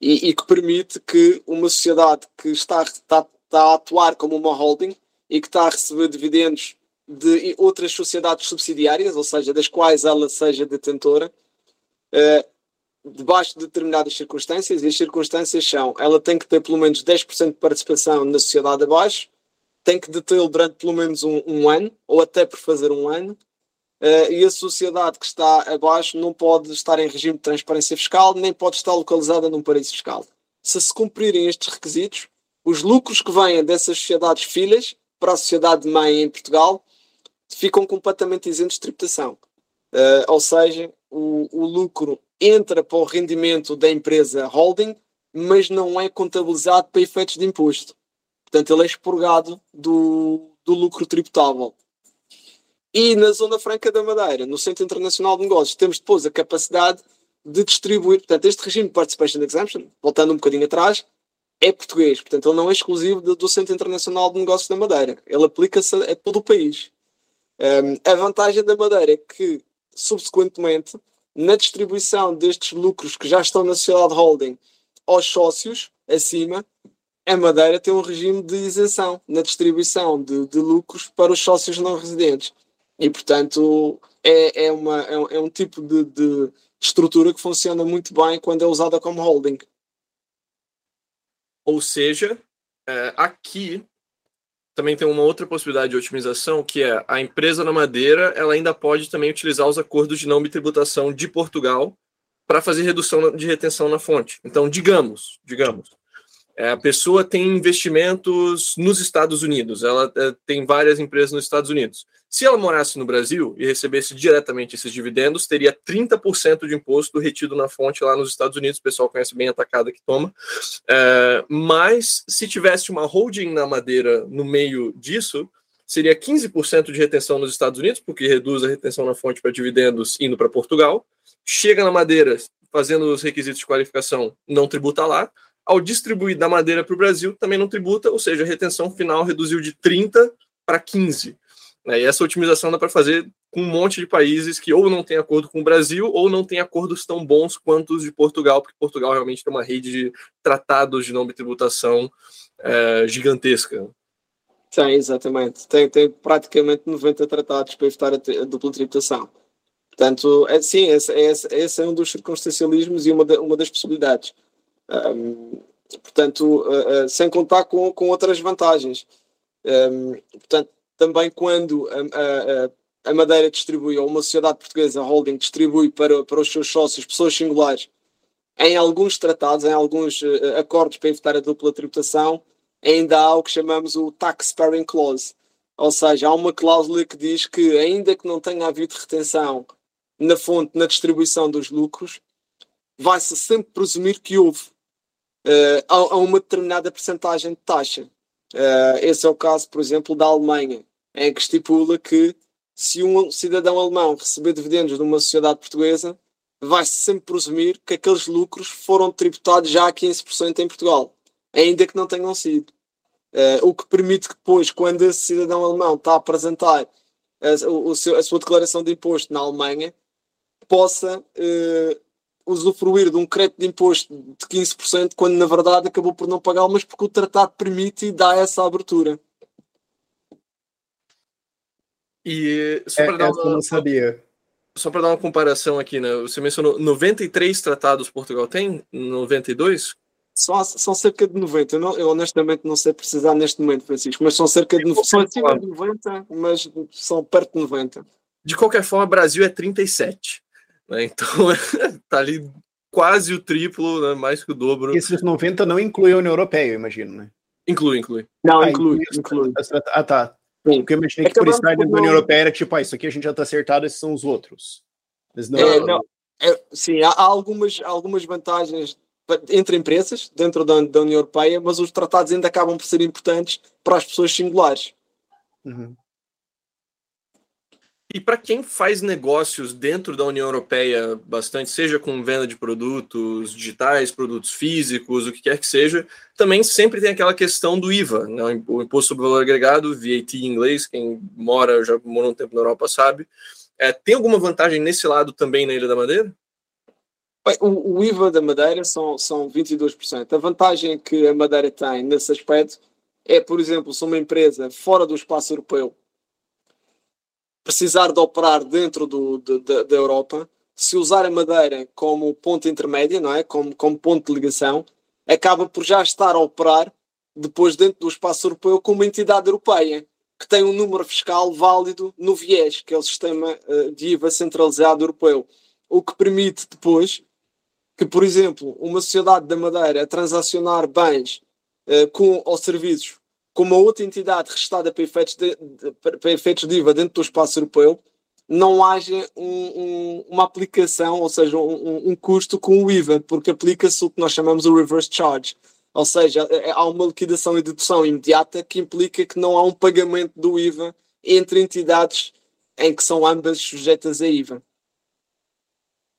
e, e, que permite que uma sociedade que está, está, está a atuar como uma holding e que está a receber dividendos de outras sociedades subsidiárias, ou seja, das quais ela seja detentora, eh, debaixo de determinadas circunstâncias, e as circunstâncias são, ela tem que ter pelo menos 10% de participação na sociedade abaixo, tem que detê-lo durante pelo menos um, um, ano, ou até por fazer um ano, Uh, e a sociedade que está abaixo não pode estar em regime de transparência fiscal, nem pode estar localizada num paraíso fiscal. Se se cumprirem estes requisitos, os lucros que vêm dessas sociedades filhas para a sociedade mãe em Portugal ficam completamente isentos de tributação. Uh, ou seja, o, o, lucro entra para o rendimento da empresa holding, mas não é contabilizado para efeitos de imposto. Portanto, ele é expurgado do, do lucro tributável. E na Zona Franca da Madeira, no Centro Internacional de Negócios, temos depois a capacidade de distribuir. Portanto, este regime de Participation Exemption, voltando um bocadinho atrás, é português. Portanto, ele não é exclusivo do Centro Internacional de Negócios da Madeira. Ele aplica-se a, todo o país. Um, a vantagem da Madeira é que, subsequentemente, na distribuição destes lucros que já estão na sociedade holding aos sócios, acima, a Madeira tem um regime de isenção na distribuição de, de lucros para os sócios não residentes. E, portanto, é, é, uma, é, um, é um tipo de, de estrutura que funciona muito bem quando é usada como holding. Ou seja, é, aqui também tem uma outra possibilidade de otimização, que é a empresa na madeira, ela ainda pode também utilizar os acordos de não bitributação de Portugal para fazer redução de retenção na fonte. Então, digamos, digamos, a pessoa tem investimentos nos Estados Unidos, ela é, tem várias empresas nos Estados Unidos. Se ela morasse no Brasil e recebesse diretamente esses dividendos, teria 30% de imposto retido na fonte lá nos Estados Unidos. O pessoal conhece bem a tacada que toma. É, mas se tivesse uma holding na madeira no meio disso, seria 15% de retenção nos Estados Unidos, porque reduz a retenção na fonte para dividendos indo para Portugal. Chega na madeira, fazendo os requisitos de qualificação, não tributa lá ao distribuir da madeira para o Brasil, também não tributa, ou seja, a retenção final reduziu de 30 para 15. E essa otimização dá para fazer com um monte de países que ou não tem acordo com o Brasil ou não tem acordos tão bons quanto os de Portugal, porque Portugal realmente tem uma rede de tratados de não tributação é, gigantesca. Tem, exatamente. Tem, tem praticamente 90 tratados para evitar a, dupla tributação. Portanto, é, sim, esse, esse, esse, é um dos circunstancialismos e uma, uma das possibilidades. Um, portanto, uh, uh, sem contar com, com outras vantagens. Um, portanto, também quando a, a, a, Madeira distribui, ou uma sociedade portuguesa, holding, distribui para, para os seus sócios, pessoas singulares, em alguns tratados, em alguns uh, acordos para evitar a dupla tributação, ainda há o que chamamos o Tax Sparing Clause. Ou seja, há uma cláusula que diz que, ainda que não tenha havido retenção na fonte, na distribuição dos lucros, vai-se sempre presumir que houve uh, a, a, uma determinada percentagem de taxa. Uh, esse é o caso, por exemplo, da Alemanha, em que estipula que se um cidadão alemão receber dividendos de uma sociedade portuguesa, vai-se sempre presumir que aqueles lucros foram tributados já a 15% em Portugal, ainda que não tenham sido. Uh, o que permite que depois, quando esse cidadão alemão está a apresentar a, o, seu, a sua declaração de imposto na Alemanha, possa uh, usufruir de um crédito de imposto de 15%, quando na verdade acabou por não pagá-lo, mas porque o tratado permite e dá essa abertura. E só para é, dar uma, sabia. Só para dar uma comparação aqui, né? Você mencionou 93 tratados Portugal tem? 92? São, são cerca de 90. Eu, não, eu honestamente não sei precisar neste momento, Francisco, mas são cerca de, são acima de 90, mas são perto de 90. De qualquer forma, Brasil é 37. Né? Então, (laughs) tá ali quase o triplo, né? mais que o dobro. Esses 90 não incluem a União Europeia, eu imagino, né? Inclui, inclui. Não, ah, inclui, inclui. Ah, tá. Sim. Porque eu imaginei é que, que por estar dentro da União Europeia era tipo, ah, isso aqui a gente já está acertado, esses são os outros. Mas não... É, não. É, sim, há algumas, algumas vantagens entre empresas dentro da, da, União Europeia, mas os tratados ainda acabam por ser importantes para as pessoas singulares. Uhum. E para quem faz negócios dentro da União Europeia bastante, seja com venda de produtos digitais, produtos físicos, o que quer que seja, também sempre tem aquela questão do IVA, né? o Imposto sobre Valor Agregado, VAT em inglês, quem mora, já morou um tempo na Europa sabe. É, tem alguma vantagem nesse lado também na Ilha da Madeira? O, o IVA da Madeira são, são 22%. A vantagem que a Madeira tem nesse aspecto é, por exemplo, se uma empresa fora do espaço europeu precisar de operar dentro do, de, de, da Europa, se usar a Madeira como ponto intermédio, não é? como, como ponto de ligação, acaba por já estar a operar depois dentro do espaço europeu como entidade europeia que tem um número fiscal válido no VIES, que é o sistema uh, de IVA centralizado europeu, o que permite depois que, por exemplo, uma sociedade da Madeira transacionar bens uh, com, ou serviços com uma outra entidade restada para efeitos de, de, para efeitos de IVA dentro do espaço europeu, não haja um, um, uma aplicação, ou seja, um, um, custo com o IVA, porque aplica-se o que nós chamamos de reverse charge. Ou seja, é, é, há uma liquidação e dedução imediata que implica que não há um pagamento do IVA entre entidades em que são ambas sujeitas a IVA.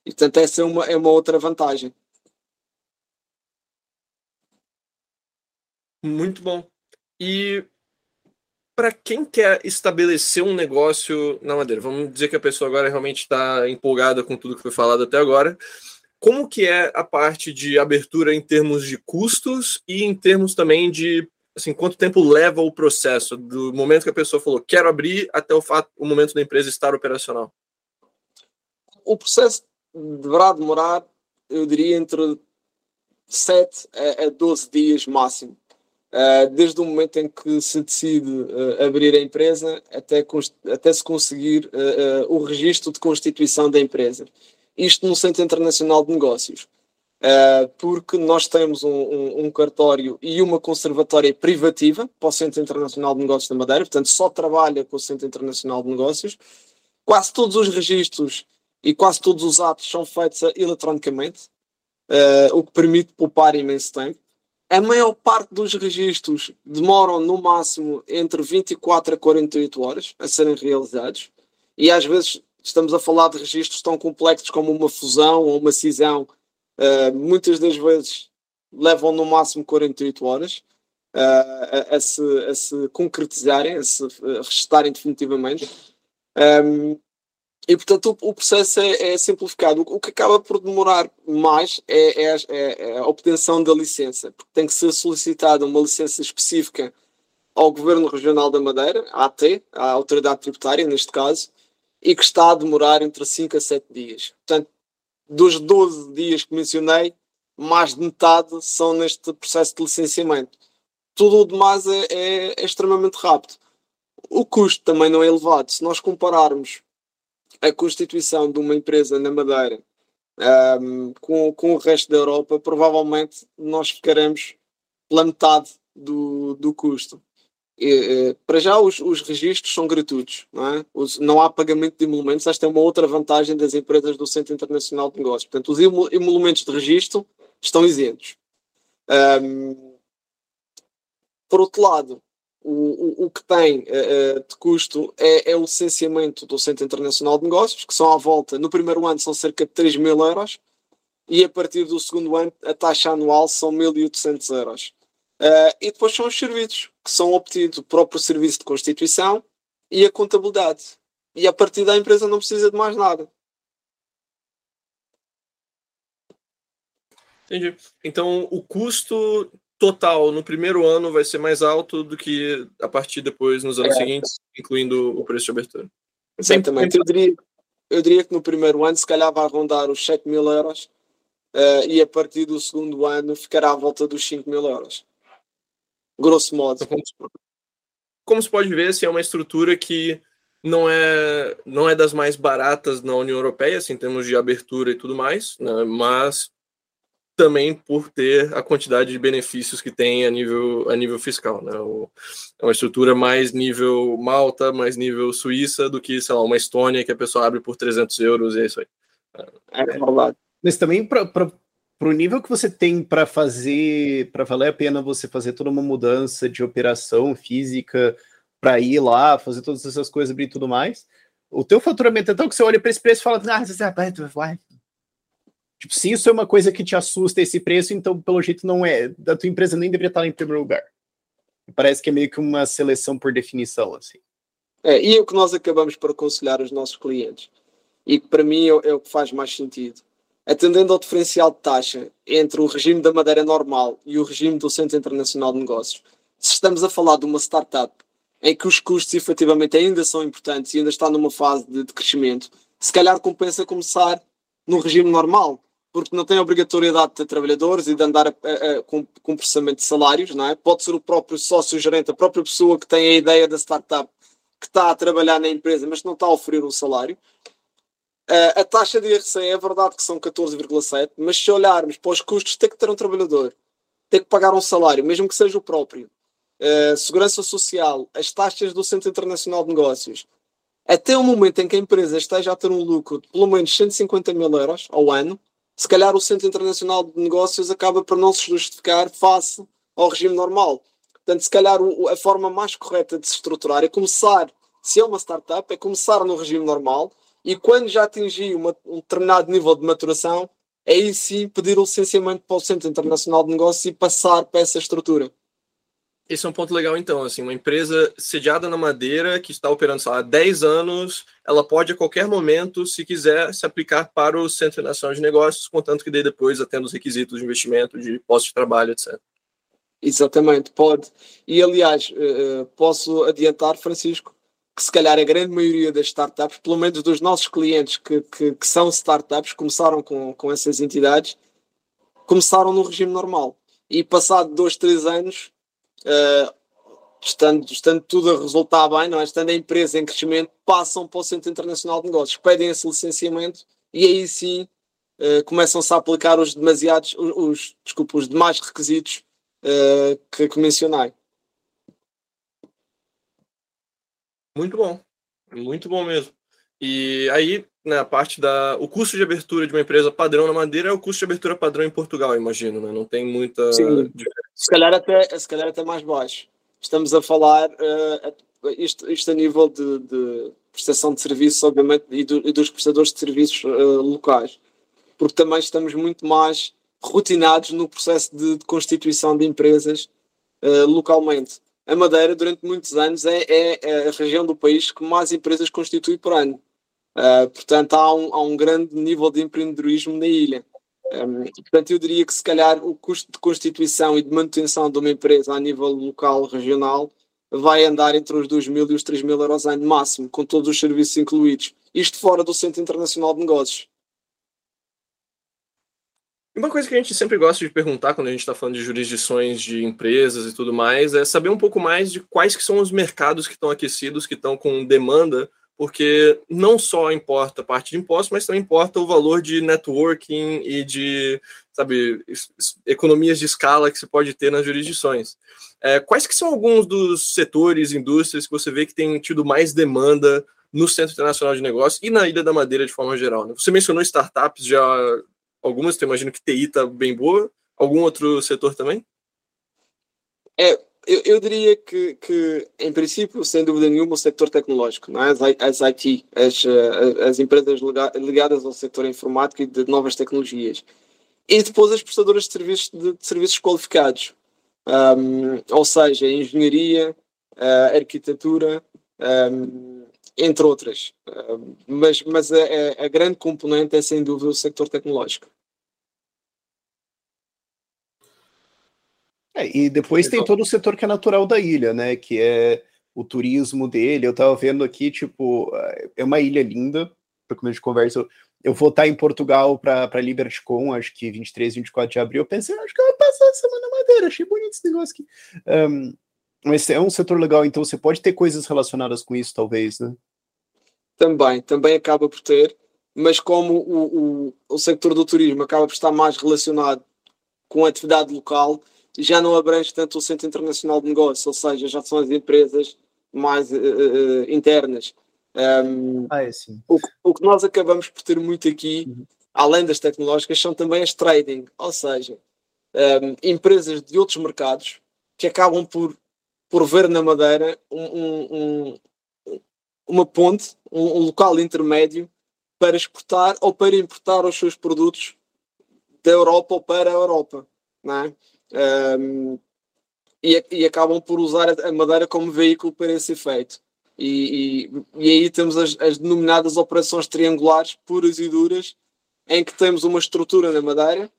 E, portanto, essa é uma, é uma outra vantagem. Muito bom. E para quem quer estabelecer um negócio na madeira, vamos dizer que a pessoa agora realmente está empolgada com tudo que foi falado até agora. Como que é a parte de abertura em termos de custos e em termos também de assim, quanto tempo leva o processo do momento que a pessoa falou quero abrir até o fato, o momento da empresa estar operacional? O processo deverá demorar, eu diria, entre 7 a 12 dias máximo. Uh, desde o momento em que se decide uh, abrir a empresa até, até se conseguir uh, o registro de constituição da empresa. Isto no Centro Internacional de Negócios. porque nós temos um, um, um, cartório e uma conservatória privativa para o Centro Internacional de Negócios da Madeira, portanto, só trabalha com o Centro Internacional de Negócios. Quase todos os registros e quase todos os atos são feitos eletronicamente, o que permite poupar imenso tempo. A maior parte dos registros demoram no máximo entre 24 a 48 horas a serem realizados, e às vezes estamos a falar de registros tão complexos como uma fusão ou uma cisão, uh, muitas das vezes levam no máximo 48 horas uh, a, a, se, a, se, concretizarem, a se registarem definitivamente. Um, e portanto o, o processo é, é, simplificado. O, que acaba por demorar mais é, é, é, é, a obtenção da licença, porque tem que ser solicitada uma licença específica ao Governo Regional da Madeira, à AT, à Autoridade Tributária neste caso, e que está a demorar entre 5 a 7 dias. Portanto, dos 12 dias que mencionei, mais de metade são neste processo de licenciamento. Tudo o demais é, é extremamente rápido. O custo também não é elevado. Se nós compararmos a constituição de uma empresa na Madeira um, com, com o resto da Europa, provavelmente nós ficaremos pela metade do, do custo. E, para já, os, os registros são gratuitos, não, é? os, não há pagamento de emolumentos. Esta é uma outra vantagem das empresas do Centro Internacional de Negócios. Portanto, os emolumentos de registro estão isentos. Um, por outro lado, o, o, que tem uh, de custo é, é, o licenciamento do Centro Internacional de Negócios, que são à volta, no primeiro ano são cerca de 3 mil euros, e a partir do segundo ano a taxa anual são 1.800 euros. Uh, e depois são os serviços, que são obtidos o próprio serviço de constituição e a contabilidade. E a partir da empresa não precisa de mais nada. Entendi. Então, o custo total no primeiro ano vai ser mais alto do que a partir depois nos anos é. seguintes, incluindo o preço de abertura. Exatamente. Eu diria, eu diria que no primeiro ano se calhar vai rondar os 7 mil euros uh, e a partir do segundo ano ficará à volta dos 5 mil euros. Grosso modo. Então, como, como se pode ver, assim, é uma estrutura que não é, não é das mais baratas na União Europeia, assim, em termos de abertura e tudo mais, né? mas também por ter a quantidade de benefícios que tem a nível, a nível fiscal. Né? O, é uma estrutura mais nível Malta, mais nível Suíça do que, sei lá, uma Estônia que a pessoa abre por 300 euros e é isso aí. É, é Mas também para o nível que você tem para fazer, para valer a pena você fazer toda uma mudança de operação física para ir lá, fazer todas essas coisas, abrir tudo mais, o teu faturamento é tão que você olha para esse preço e fala, ah, você vai, Tipo, se isso é uma coisa que te assusta esse preço, então pelo jeito não é. A tua empresa nem deveria estar em primeiro lugar. Parece que é meio que uma seleção por definição, assim. É, e é o que nós acabamos por aconselhar os nossos clientes. E que para mim é, é o que faz mais sentido. Atendendo ao diferencial de taxa entre o regime da madeira normal e o regime do Centro Internacional de Negócios, se estamos a falar de uma startup em que os custos efetivamente ainda são importantes e ainda está numa fase de, de crescimento, se calhar compensa começar no regime normal, porque não tem obrigatoriedade de ter trabalhadores e de andar a, a, a, com, com processamento de salários, não é? Pode ser o próprio sócio-gerente, a própria pessoa que tem a ideia da startup, que está a trabalhar na empresa, mas não está a oferecer um salário. Uh, a taxa de IRC é verdade que são 14,7, mas se olharmos para os custos, tem que ter um trabalhador, tem que pagar um salário, mesmo que seja o próprio. Uh, segurança social, as taxas do Centro Internacional de Negócios, até o momento em que a empresa esteja a ter um lucro de pelo menos 150 mil euros ao ano, se calhar o Centro Internacional de Negócios acaba por não se justificar face ao regime normal. Portanto, se calhar a forma mais correta de se estruturar é começar, se é uma startup, é começar no regime normal e quando já atingir uma, um determinado nível de maturação, aí sim pedir o licenciamento para o Centro Internacional de Negócios e passar para essa estrutura. Esse é um ponto legal, então. Assim, uma empresa sediada na Madeira, que está operando há 10 anos, ela pode a qualquer momento, se quiser, se aplicar para o Centro Nacional de Negócios, contanto que dê depois atenda os requisitos de investimento, de postos de trabalho, etc. Exatamente, pode. E, aliás, eh, eh, posso adiantar, Francisco, que se calhar a grande maioria das startups, pelo menos dos nossos clientes que, que, que são startups, começaram com, com essas entidades, começaram no regime normal. E passado dois, três anos, estando, estando tudo a resultar bem, não é? estando a empresa em crescimento, passam para o Centro Internacional de Negócios, pedem esse licenciamento e aí sim uh, começam-se a aplicar os demasiados, os, os, desculpa, os demais requisitos uh, que, que mencionei. Muito bom, muito bom mesmo. E aí, na né, parte da. O custo de abertura de uma empresa padrão na Madeira é o custo de abertura padrão em Portugal, imagino, né? Não tem muita. Sim. Se calhar até, se calhar até mais baixo. Estamos a falar uh, isto, isto a nível de, de prestação de serviços, obviamente, e, do, e dos prestadores de serviços uh, locais, porque também estamos muito mais rotinados no processo de, de constituição de empresas uh, localmente. A Madeira, durante muitos anos, é, é, a região do país que mais empresas constitui por ano. Uh, portanto, há um, há um, grande nível de empreendedorismo na ilha. Um, portanto, eu diria que se calhar o custo de constituição e de manutenção de uma empresa a nível local, regional, vai andar entre os 2 mil e os 3 mil euros ano máximo, com todos os serviços incluídos. Isto fora do Centro Internacional de Negócios. Uma coisa que a gente sempre gosta de perguntar quando a gente está falando de jurisdições de empresas e tudo mais é saber um pouco mais de quais que são os mercados que estão aquecidos, que estão com demanda porque não só importa a parte de impostos, mas também importa o valor de networking e de, sabe, economias de escala que se pode ter nas jurisdições. É, quais que são alguns dos setores, indústrias que você vê que tem tido mais demanda no Centro Internacional de Negócios e na Ilha da Madeira de forma geral? Né? Você mencionou startups, já algumas, eu imagino que TI está bem boa. Algum outro setor também? É, eu, eu, diria que, que, em princípio, sem dúvida nenhuma, o setor tecnológico, não é? as, as IT, as, eh, as empresas ligadas ao setor informático e de novas tecnologias. E depois as prestadoras de serviços, de, de serviços qualificados, um, ou seja, engenharia, uh, arquitetura, um, entre outras. Um, mas mas a, a grande componente é, sem dúvida, o setor tecnológico. É, e depois tem todo o setor que é natural da ilha, né? Que é o turismo dele. Eu tava vendo aqui, tipo, é uma ilha linda, para começo de conversa. Eu, vou estar em Portugal para LibertyCon, acho que 23, 24 de abril. Eu pensei, acho que eu vou passar a semana madeira, achei bonito esse negócio aqui. Um, mas é um setor legal, então você pode ter coisas relacionadas com isso, talvez, né? Também, também acaba por ter, mas como o, o, o setor do turismo acaba por estar mais relacionado com a atividade local, já não abrange tanto o Centro Internacional de Negócios, ou seja, já são as empresas mais uh, uh, internas. Um, ah, é o, o, que nós acabamos por ter muito aqui, uhum. além das tecnológicas, são também as trading, ou seja, um, empresas de outros mercados que acabam por, por ver na Madeira um, um, uma ponte, um, local intermédio para exportar ou para importar os seus produtos da Europa ou para a Europa. Não é? Um, e, e, acabam por usar a madeira como veículo para esse efeito. E, e, e aí temos as, as, denominadas operações triangulares puras e duras, em que temos uma estrutura na madeira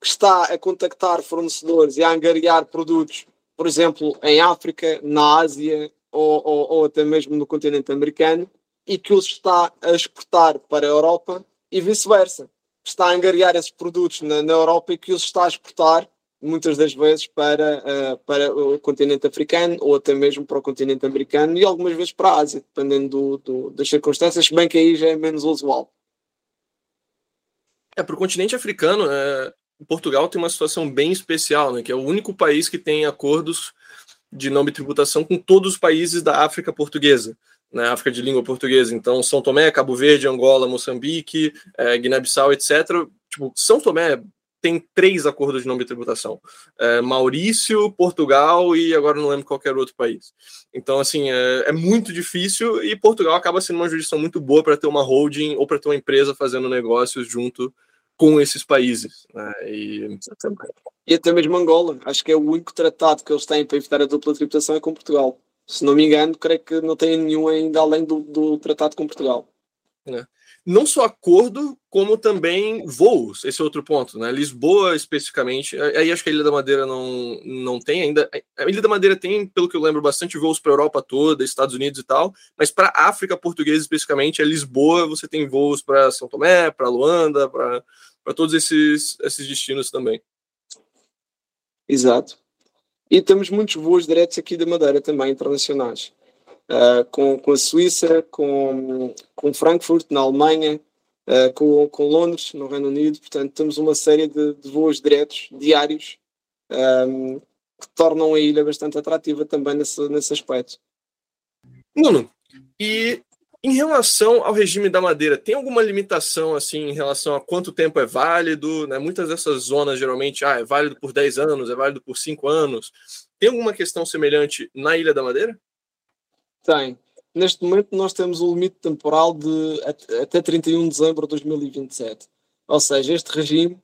que está a contactar fornecedores e a angariar produtos, por exemplo, em África, na Ásia ou, ou, ou até mesmo no continente americano, e que os está a exportar para a Europa e vice-versa. Está a angariar esses produtos na, na Europa e que os está a exportar muitas das vezes para, uh, para o continente africano ou até mesmo para o continente americano e algumas vezes para a Ásia, dependendo do, do, das circunstâncias, bem que aí já é menos usual. É, para o continente africano, é, Portugal tem uma situação bem especial, né, que é o único país que tem acordos de não tributação com todos os países da África portuguesa, né, África de língua portuguesa. Então, São Tomé, Cabo Verde, Angola, Moçambique, é, Guiné-Bissau, etc. Tipo, São Tomé, tem três acordos de não tributação: é, Maurício, Portugal e agora não lembro qualquer outro país. Então, assim, é, é, muito difícil e Portugal acaba sendo uma jurisdição muito boa para ter uma holding ou para ter uma empresa fazendo negócios junto com esses países. Né? E... e até mesmo Angola. Acho que é o único tratado que eles têm para evitar a dupla tributação é com Portugal. Se não me engano, creio que não tem nenhum ainda além do, do tratado com Portugal. É não só acordo, como também voos. Esse é outro ponto, né? Lisboa, especificamente. Aí acho que a Ilha da Madeira não, não tem ainda. A Ilha da Madeira tem, pelo que eu lembro, bastante voos para Europa toda, Estados Unidos e tal. Mas para África Portuguesa, especificamente, é Lisboa. Você tem voos para São Tomé, para Luanda, para todos esses, esses destinos também. Exato. E temos muitos voos diretos aqui da Madeira também, internacionais. Uh, com, com a Suíça, com, com Frankfurt, na Alemanha, uh, com, com Londres, no Reino Unido. Portanto, temos uma série de, de voos diretos, diários, um, que tornam a ilha bastante atrativa também nesse, nesse aspecto. Nuno, e em relação ao regime da madeira, tem alguma limitação assim em relação a quanto tempo é válido? Né? Muitas dessas zonas geralmente ah, é válido por 10 anos, é válido por 5 anos. Tem alguma questão semelhante na Ilha da Madeira? Tem. Neste momento nós temos o um limite temporal de até 31 de dezembro de 2027. Ou seja, este regime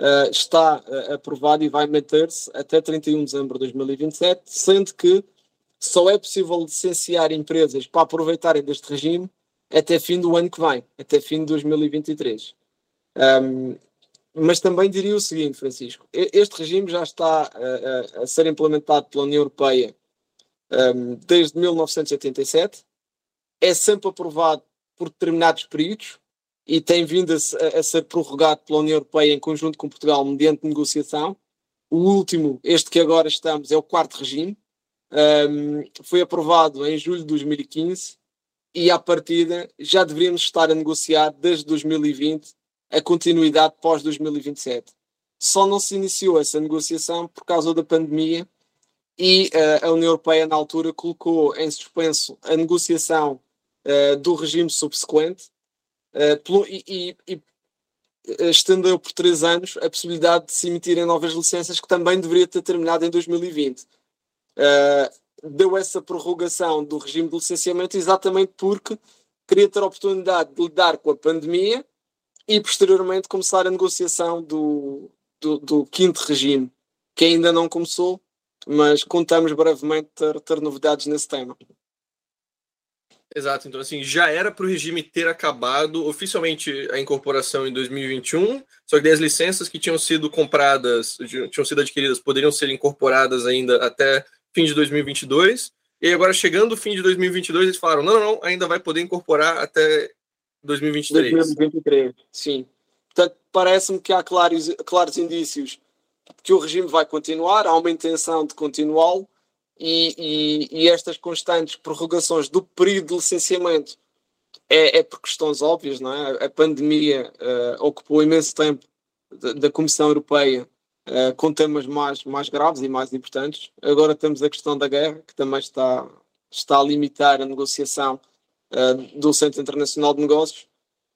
uh, está uh, aprovado e vai manter-se até 31 de dezembro de 2027, sendo que só é possível licenciar empresas para aproveitarem deste regime até fim do ano que vem, até fim de 2023. Um, mas também diria o seguinte, Francisco: este regime já está a, a ser implementado pela União Europeia desde 1987, é sempre aprovado por determinados períodos e tem vindo a, a, ser prorrogado pela União Europeia em conjunto com Portugal mediante negociação. O último, este que agora estamos, é o quarto regime, um, foi aprovado em julho de 2015 e, à partida, já deveríamos estar a negociar desde 2020 a continuidade pós 2027. Só não se iniciou essa negociação por causa da pandemia e uh, a União Europeia, na altura, colocou em suspenso a negociação uh, do regime subsequente uh, pelo, e, e, e estendeu por três anos a possibilidade de se emitirem novas licenças que também deveria ter terminado em 2020 uh, deu essa prorrogação do regime de licenciamento exatamente porque queria ter a oportunidade de lidar com a pandemia e posteriormente começar a negociação do, do, do quinto regime, que ainda não começou, mas contamos brevemente ter, ter novidades nesse tema. Exato, então assim, já era para o regime ter acabado oficialmente a incorporação em 2021, só que as licenças que tinham sido compradas, tinham sido adquiridas, poderiam ser incorporadas ainda até fim de 2022. E agora, chegando o fim de 2022, eles falaram: não, não, ainda vai poder incorporar até 2023. 2023, sim. Portanto, parece-me que há claros, claros indícios que o regime vai continuar, há uma intenção de continuá-lo, e, e, e, estas constantes prorrogações do período de licenciamento é, é por questões óbvias, não é? A pandemia uh, ocupou imenso tempo da, Comissão Europeia uh, com temas mais, mais graves e mais importantes. Agora temos a questão da guerra, que também está, está a limitar a negociação uh, do Centro Internacional de Negócios,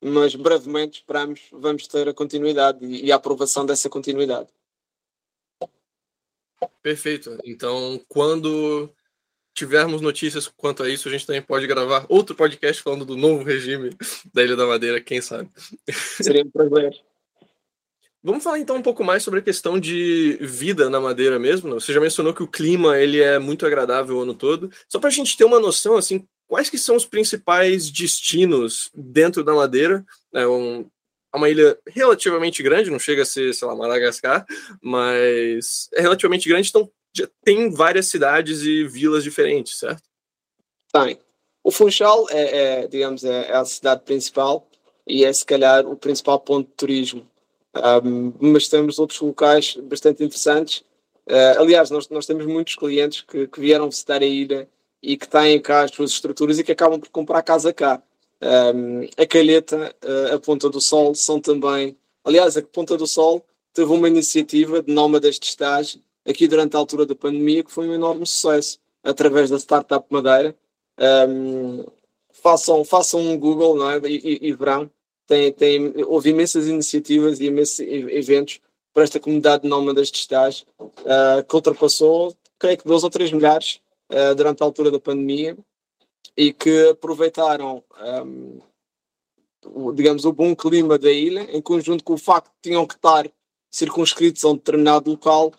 mas brevemente esperamos vamos ter a continuidade e, e a aprovação dessa continuidade. Perfeito. Então, quando tivermos notícias quanto a isso, a gente também pode gravar outro podcast falando do novo regime da Ilha da Madeira, quem sabe. Seria um prazer. Vamos falar então um pouco mais sobre a questão de vida na Madeira mesmo. Né? Você já mencionou que o clima ele é muito agradável o ano todo. Só para a gente ter uma noção, assim, quais que são os principais destinos dentro da Madeira? É um, é uma ilha relativamente grande, não chega a ser, sei lá, Madagascar, mas é relativamente grande, então tem várias cidades e vilas diferentes, certo? Tem. O Funchal é, é digamos, é, é a cidade principal e é se calhar o principal ponto de turismo um, mas temos outros locais bastante interessantes. Uh, aliás, nós, nós temos muitos clientes que, que vieram visitar a ilha e que têm cá as suas estruturas e que acabam por comprar casa cá. Um, a Calheta, uh, a Ponta do Sol são também. Aliás, a Ponta do Sol teve uma iniciativa de nómadas de estágio aqui durante a altura da pandemia que foi um enorme sucesso através da Startup Madeira. Um, façam, façam um Google não é? e, e, e verão tem, tem, houve imensas iniciativas e imensos eventos para esta comunidade de nómadas de estágio, uh, que ultrapassou, creio que, dois ou três milhares uh, durante a altura da pandemia e que aproveitaram, um, o, digamos, o bom clima da ilha, em conjunto com o facto de tinham que estar circunscritos a um determinado local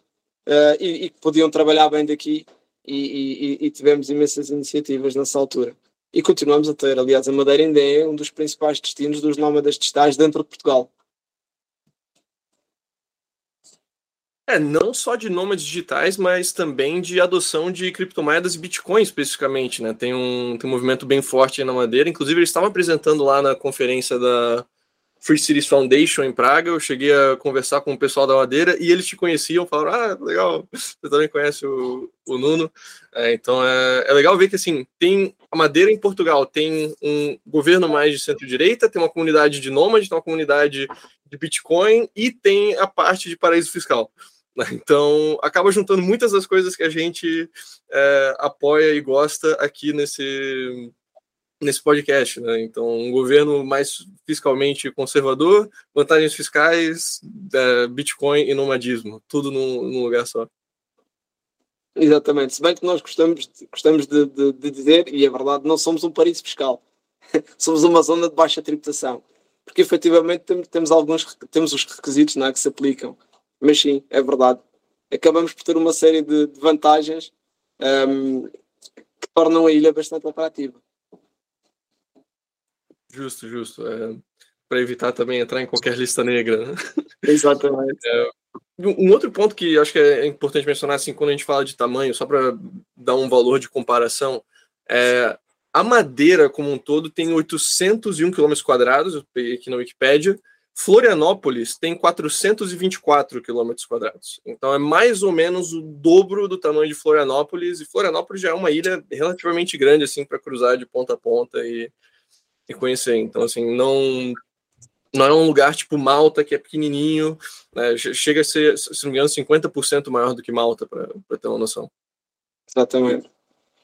uh, e, que podiam trabalhar bem daqui e, e, e tivemos imensas iniciativas nessa altura e continuamos a ter. Aliás, a Madeira ainda é um dos principais destinos dos nómadas digitais dentro de Portugal. É, não só de nômades digitais, mas também de adoção de criptomoedas e Bitcoin especificamente, né? Tem um, tem um movimento bem forte na Madeira. Inclusive, eles estavam apresentando lá na conferência da Free Cities Foundation em Praga. Eu cheguei a conversar com o pessoal da Madeira e eles te conheciam, falaram: Ah, legal, você também conhece o, o Nuno. É, então é, é legal ver que assim tem a Madeira em Portugal tem um governo mais de centro-direita, tem uma comunidade de nômades, tem uma comunidade de Bitcoin e tem a parte de paraíso fiscal. (laughs) Então, acaba juntando muitas das coisas que a gente é, apoia e gosta aqui nesse, nesse podcast. Né? Então, um governo mais fiscalmente conservador, vantagens fiscais, é, Bitcoin e nomadismo, tudo num, num, lugar só. Exatamente. Se bem que nós gostamos, gostamos de, de, de dizer, e é verdade, não somos um paraíso fiscal, (laughs) somos uma zona de baixa tributação. Porque efetivamente temos, alguns temos os requisitos não é, que se aplicam. Mas sim, é verdade. Acabamos por ter uma série de, de vantagens um, que tornam a ilha bastante atrativa. Justo, justo. É, para evitar também entrar em qualquer lista negra. Né? Exatamente. É, um outro ponto que acho que é importante mencionar, assim, quando a gente fala de tamanho, só para dar um valor de comparação, é, a Madeira como um todo tem 801 km quadrados, eu peguei aqui na Wikipédia, Florianópolis tem 424 km quadrados. Então é mais ou menos o dobro do tamanho de Florianópolis, e Florianópolis já é uma ilha relativamente grande assim para cruzar de ponta a ponta e, e conhecer. Então assim, não não é um lugar tipo Malta que é pequenininho, né? chega a ser, se não me engano, 50% maior do que Malta para ter uma noção. Exatamente.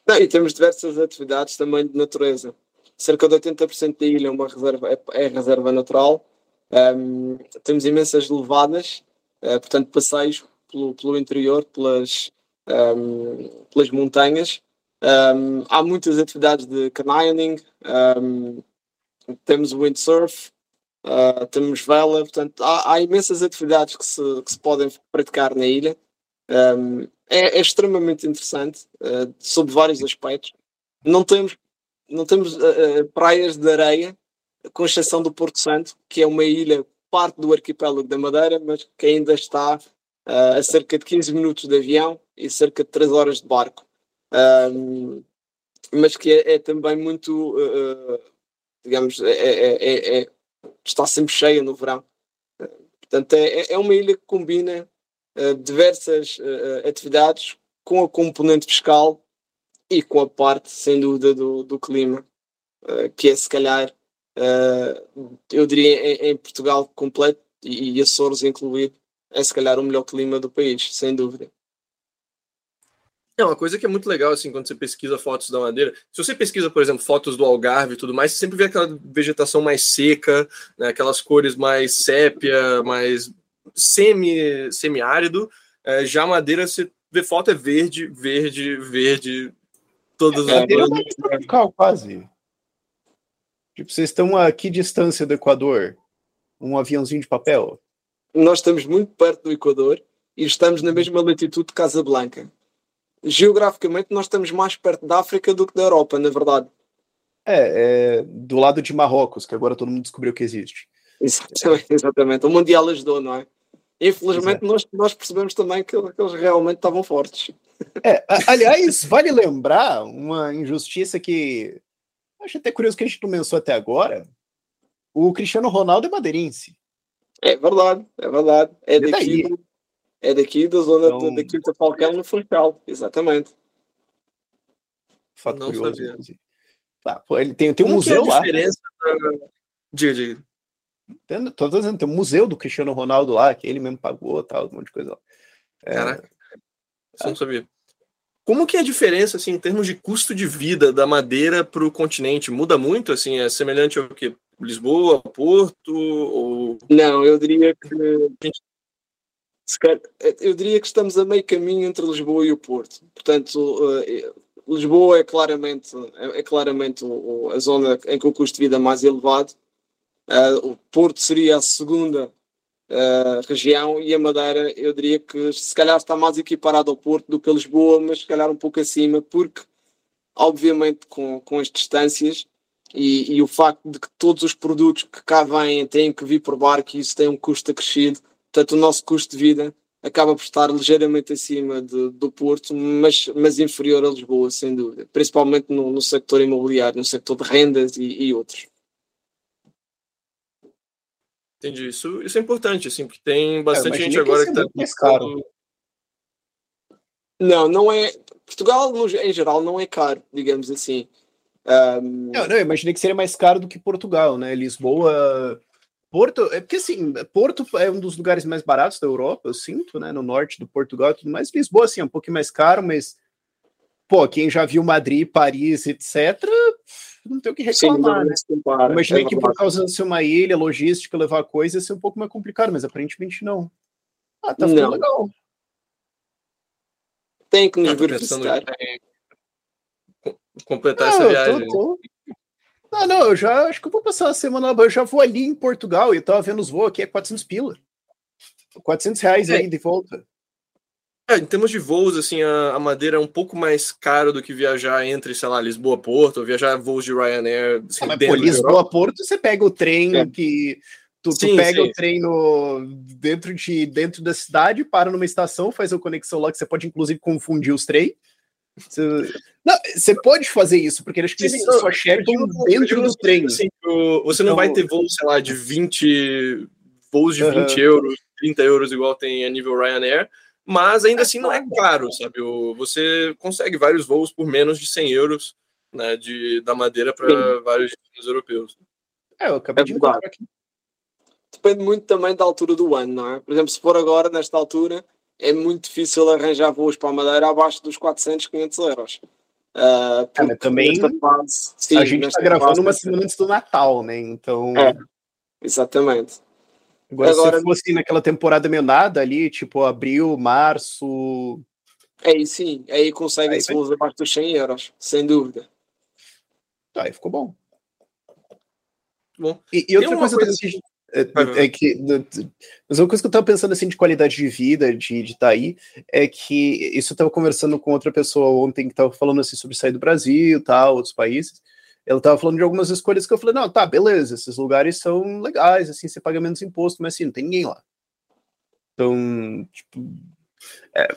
Não, e temos diversas atividades também de natureza. Cerca de 80% da ilha é uma reserva, é, é reserva natural um, temos imensas levadas, uh, portanto, passeios pelo, pelo interior, pelas, um, pelas montanhas. Um, há muitas atividades de canyoning, temos windsurf, uh, temos vela, portanto, há, há, imensas atividades que se, que se podem praticar na ilha. É, é, extremamente interessante, uh, sob vários aspectos. Não temos, não temos uh, praias de areia, com exceção do Porto Santo, que é uma ilha parte do arquipélago da Madeira, mas que ainda está uh, a cerca de 15 minutos de avião e cerca de 3 horas de barco. Um, mas que é, é também muito, uh, digamos, é é, é, é, está sempre cheia no verão. portanto, é, uma ilha que combina uh, diversas atividades com a componente fiscal e com a parte, sem dúvida, do, do clima, que é se calhar uh, eu diria em, em, Portugal completo e, e Açores incluído, é se calhar o melhor clima do país, sem dúvida. É uma coisa que é muito legal, assim, quando você pesquisa fotos da Madeira. Se você pesquisa, por exemplo, fotos do Algarve e tudo mais, você sempre vê aquela vegetação mais seca, né, aquelas cores mais sépia, mais semi, semi-árido. É, já a Madeira, você vê foto é verde, verde, verde, todas é, as cores. É tropical, quase. Tipo, vocês estão a que distância do Equador? Um aviãozinho de papel? Nós estamos muito perto do Equador e estamos na mesma latitude de Casablanca. Geograficamente, nós estamos mais perto da África do que da Europa, na verdade. É, é do lado de Marrocos, que agora todo mundo descobriu que existe. Exatamente, exatamente. O Mundial ajudou, não é? Infelizmente, nós, nós percebemos também que, que eles realmente estavam fortes. É, aliás, vale lembrar uma injustiça que Acho até curioso que a gente não mencionou até agora. O Cristiano Ronaldo é madeirense. É verdade, é verdade. É, daqui, do, é daqui da zona então... da Quinta Falcão no Funchal, exatamente. Fato não curioso. Sabia. Ah, pô, ele tem, tem um museu é lá. Diferença da... Diga, diga. Tem, tô dizendo, tem um museu do Cristiano Ronaldo lá, que ele mesmo pagou, tal, um monte de coisa lá. É, Caraca. É, não sabia. Como que é a diferença, assim, em termos de custo de vida da Madeira para o continente? Muda muito, assim? É semelhante ao que? Lisboa, Porto? Ou... Não, eu diria que... Eu diria que estamos a meio caminho entre Lisboa e o Porto. Portanto, eh, Lisboa é claramente, é, é claramente a zona em que o custo de vida é mais elevado. Eh, o Porto seria a segunda uh, região e a Madeira eu diria que se calhar está mais equiparado ao Porto do que a Lisboa, mas se calhar um pouco acima, porque obviamente com, com as distâncias e, e, o facto de que todos os produtos que cá vêm têm que vir por barco e isso tem um custo acrescido, portanto o nosso custo de vida acaba por estar ligeiramente acima de, do Porto, mas, mas inferior a Lisboa, sem dúvida, principalmente no, no sector imobiliário, no sector de rendas e, e outros. Entendi. Isso, isso é importante, assim, porque tem bastante gente agora que, que tá. Mais caro. Não, não é. Portugal, no, em geral, não é caro, digamos assim. Um... Não, não, eu imaginei que seria mais caro do que Portugal, né? Lisboa. Porto, é porque assim, Porto é um dos lugares mais baratos da Europa, eu sinto, né? No norte do Portugal e tudo mais. Lisboa, assim, é um pouquinho mais caro, mas, pô, quem já viu Madrid, Paris, etc., não tem o que reclamar, Sim, né? Imaginei é que por causa de ser uma ilha, logística, levar coisa, ia ser um pouco mais complicado, mas aparentemente não. Ah, tá ficando não. legal. Tem que nos verificar. Completar essa viagem. Tô, tô. Não, não, eu já acho que eu vou passar a semana, eu já vou ali em Portugal e tava vendo os voos aqui, é 400 pila. 400 reais é. aí de volta. É, em termos de voos, assim, a, a, Madeira é um pouco mais caro do que viajar entre, sei lá, Lisboa-Porto, ou viajar voos de Ryanair. Assim, ah, mas Lisboa-Porto, você pega o trem é. que. Tu, sim, tu pega sim. o trem no, dentro, de, dentro da cidade, para numa estação, faz a conexão lá, que você pode inclusive confundir os trens. Você, não, você pode fazer isso, porque acho que eles só chegam dentro do trem. Assim, você não então, vai ter voos, sei lá, de 20 voos de 20 euros, 30 euros, igual tem a nível Ryanair, mas ainda assim não é caro, sabe? Você consegue vários voos por menos de 100 euros né, de, da Madeira para vários destinos europeus. É, eu acabei é de aqui. Depende muito também da altura do ano, não é? Por exemplo, se for agora, nesta altura, é muito difícil arranjar voos para a Madeira abaixo dos 400, 500 euros. Uh, é, também fase, sim, a gente está gravando uma semana antes do Natal, né? Então. É, exatamente. Agora, Agora, se fosse naquela temporada menada ali, tipo abril, março. Aí sim, aí consegue se vai... abaixo dos 100 euros, sem dúvida. Aí ficou bom. bom. E, e outra coisa, coisa... Que, é, é, que. Mas uma coisa que eu tava pensando assim de qualidade de vida, de estar tá aí, é que isso eu tava conversando com outra pessoa ontem que tava falando assim sobre sair do Brasil tal, outros países ela estava falando de algumas escolhas que eu falei, não, tá, beleza, esses lugares são legais, assim, você paga menos imposto, mas assim, não tem ninguém lá. Então, tipo, é,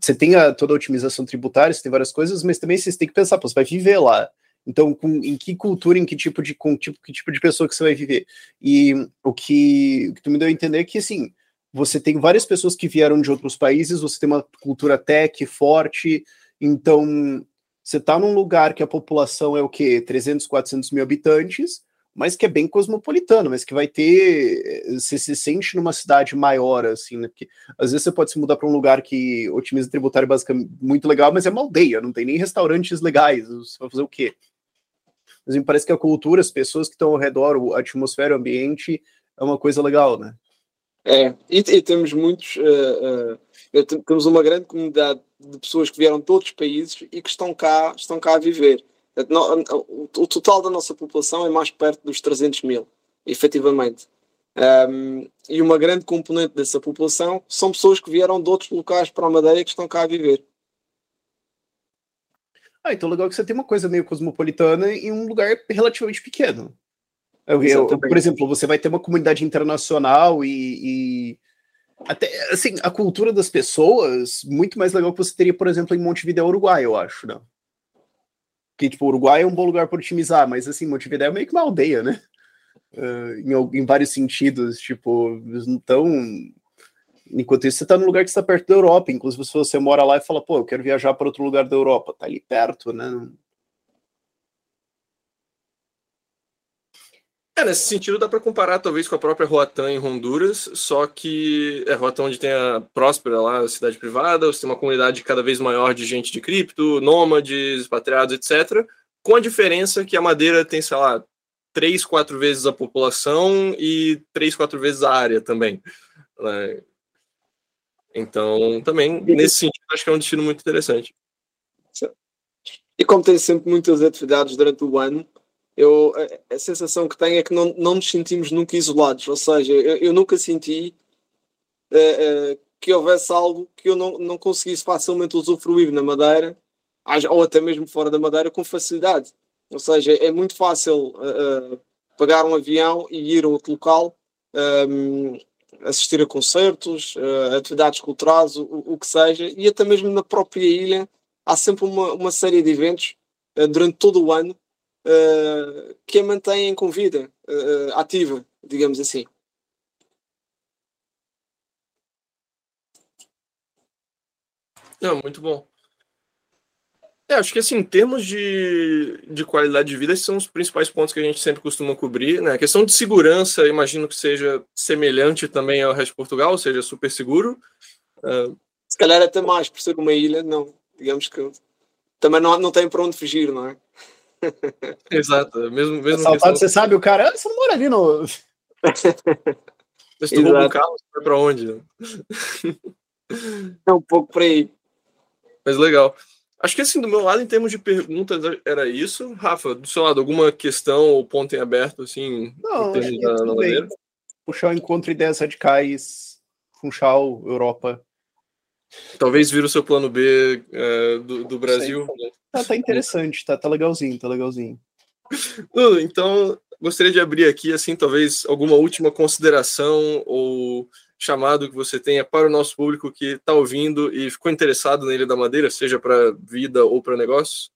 você tem a, toda a otimização tributária, você tem várias coisas, mas também você tem que pensar, pô, você vai viver lá. Então, com, em que cultura, em que tipo de com tipo, que tipo de pessoa que você vai viver? E o que, o que tu me deu a entender é que, assim, você tem várias pessoas que vieram de outros países, você tem uma cultura tech forte, então você está num lugar que a população é o quê? 300, 400 mil habitantes, mas que é bem cosmopolitano, mas que vai ter. Você se sente numa cidade maior, assim, né? Porque às vezes você pode se mudar para um lugar que otimiza tributário basicamente muito legal, mas é uma aldeia, não tem nem restaurantes legais. Você vai fazer o quê? Mas me parece que a cultura, as pessoas que estão ao redor, a atmosfera, o ambiente, é uma coisa legal, né? É, e, e temos muitos. Uh, uh, temos uma grande comunidade de pessoas que vieram de outros países e que estão cá, estão cá a viver. O total da nossa população é mais perto dos 300 mil, efetivamente. Um, e uma grande componente dessa população são pessoas que vieram de outros locais para a Madeira e que estão cá a viver. Ah, então legal que você tem uma coisa meio cosmopolitana em um lugar relativamente pequeno. Eu, eu, por exemplo, você vai ter uma comunidade internacional e até, assim, a cultura das pessoas, muito mais legal que você teria, por exemplo, em Montevideo, Uruguai, eu acho, não? Que, tipo, Uruguai é um bom lugar para otimizar, mas, assim, Montevideo é meio que uma aldeia, né? Uh, em, em, vários sentidos, tipo, então... Enquanto isso, você está num lugar que está perto da Europa, inclusive se você mora lá e fala, pô, eu quero viajar para outro lugar da Europa, tá ali perto, né? É, nesse sentido dá para comparar talvez com a própria Roatan em Honduras, só que é Roatan onde tem a Próspera lá, a cidade privada, você tem uma comunidade cada vez maior de gente de cripto, nômades, expatriados, etc. Com a diferença que a Madeira tem, sei lá, três, quatro vezes a população e três, quatro vezes a área também. Né? Então, também, nesse sentido, acho que é um destino muito interessante. E como tem sempre muitas atividades durante o ano, eu, a, a, sensação que tenho é que não, não nos sentimos nunca isolados, ou seja, eu, eu nunca senti uh, uh, que houvesse algo que eu não, não conseguisse facilmente usufruir na Madeira, ou até mesmo fora da Madeira, com facilidade. Ou seja, é muito fácil uh, pagar um avião e ir a outro local, um, assistir a concertos, atividades culturais, o, o, que seja, e até mesmo na própria ilha há sempre uma, uma série de eventos durante todo o ano que a mantêm com vida, uh, ativa, digamos assim. Não, muito bom. É, acho que assim, em termos de, de qualidade de vida, esses são os principais pontos que a gente sempre costuma cobrir. Né? A questão de segurança, imagino que seja semelhante também ao resto de Portugal, ou seja, super seguro. Uh, Se calhar até mais, por ser uma ilha, não. Digamos que também não, não tem para onde fugir, não é? Exato, mesmo, mesmo Assaltado, questão... você sabe, o cara, ah, você não mora ali no. (laughs) Mas tu rouba um carro, você vai para onde? É um pouco por aí. Mas legal. Acho que assim, do meu lado, em termos de perguntas, era isso. Rafa, do seu lado, alguma questão ou ponto em aberto, assim, Não, em termos da, da Puxar o encontro ideias radicais, Funchal, Europa. Talvez vir o seu plano B é, do, do, Brasil. Tá, tá, interessante, tá, tá legalzinho, tá legalzinho. (laughs) então, gostaria de abrir aqui, assim, talvez alguma última consideração ou chamado que você tenha para o nosso público que está ouvindo e ficou interessado na Ilha da Madeira, seja para vida ou para negócios?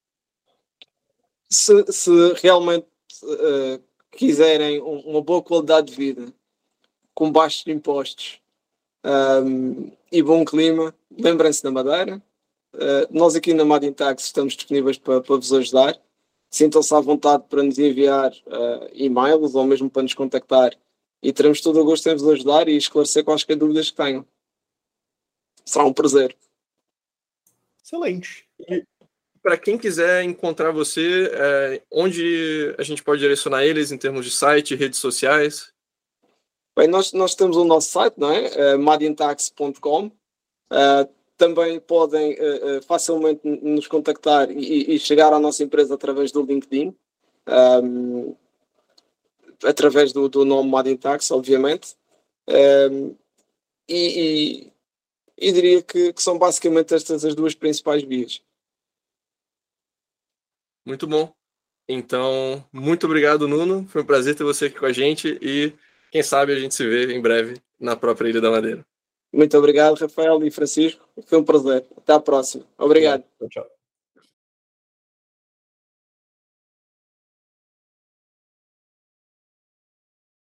Se, se realmente uh, quiserem uma boa qualidade de vida, com baixos impostos um, ehm, e bom clima, lembrem-se da Madeira. Uh, nós aqui na Madin Tax estamos disponíveis para, para vos ajudar. Sintam-se à vontade para nos enviar uh, e-mails ou mesmo para nos contactar e teremos todo o gosto em vos ajudar e esclarecer quaisquer dúvidas que tenham. Será um prazer. Excelente. E para quem quiser encontrar você, é, onde a gente pode direcionar eles em termos de site, redes sociais? Bem, nós, nós temos o nosso site, não é? É, madientax.com. Uh, também podem uh, facilmente nos contactar e, e, chegar à nossa empresa através do LinkedIn. Um, através do, do nome Madin Tax, obviamente. Um, e, e, e, diria que, que, são basicamente estas as duas principais vias. Muito bom. Então, muito obrigado, Nuno. Foi um prazer ter você aqui com a gente e quem sabe a gente se vê em breve na própria Ilha da Madeira. Muito obrigado, Rafael e Francisco. Foi um prazer. Até à próxima. Obrigado. Tchau, tchau.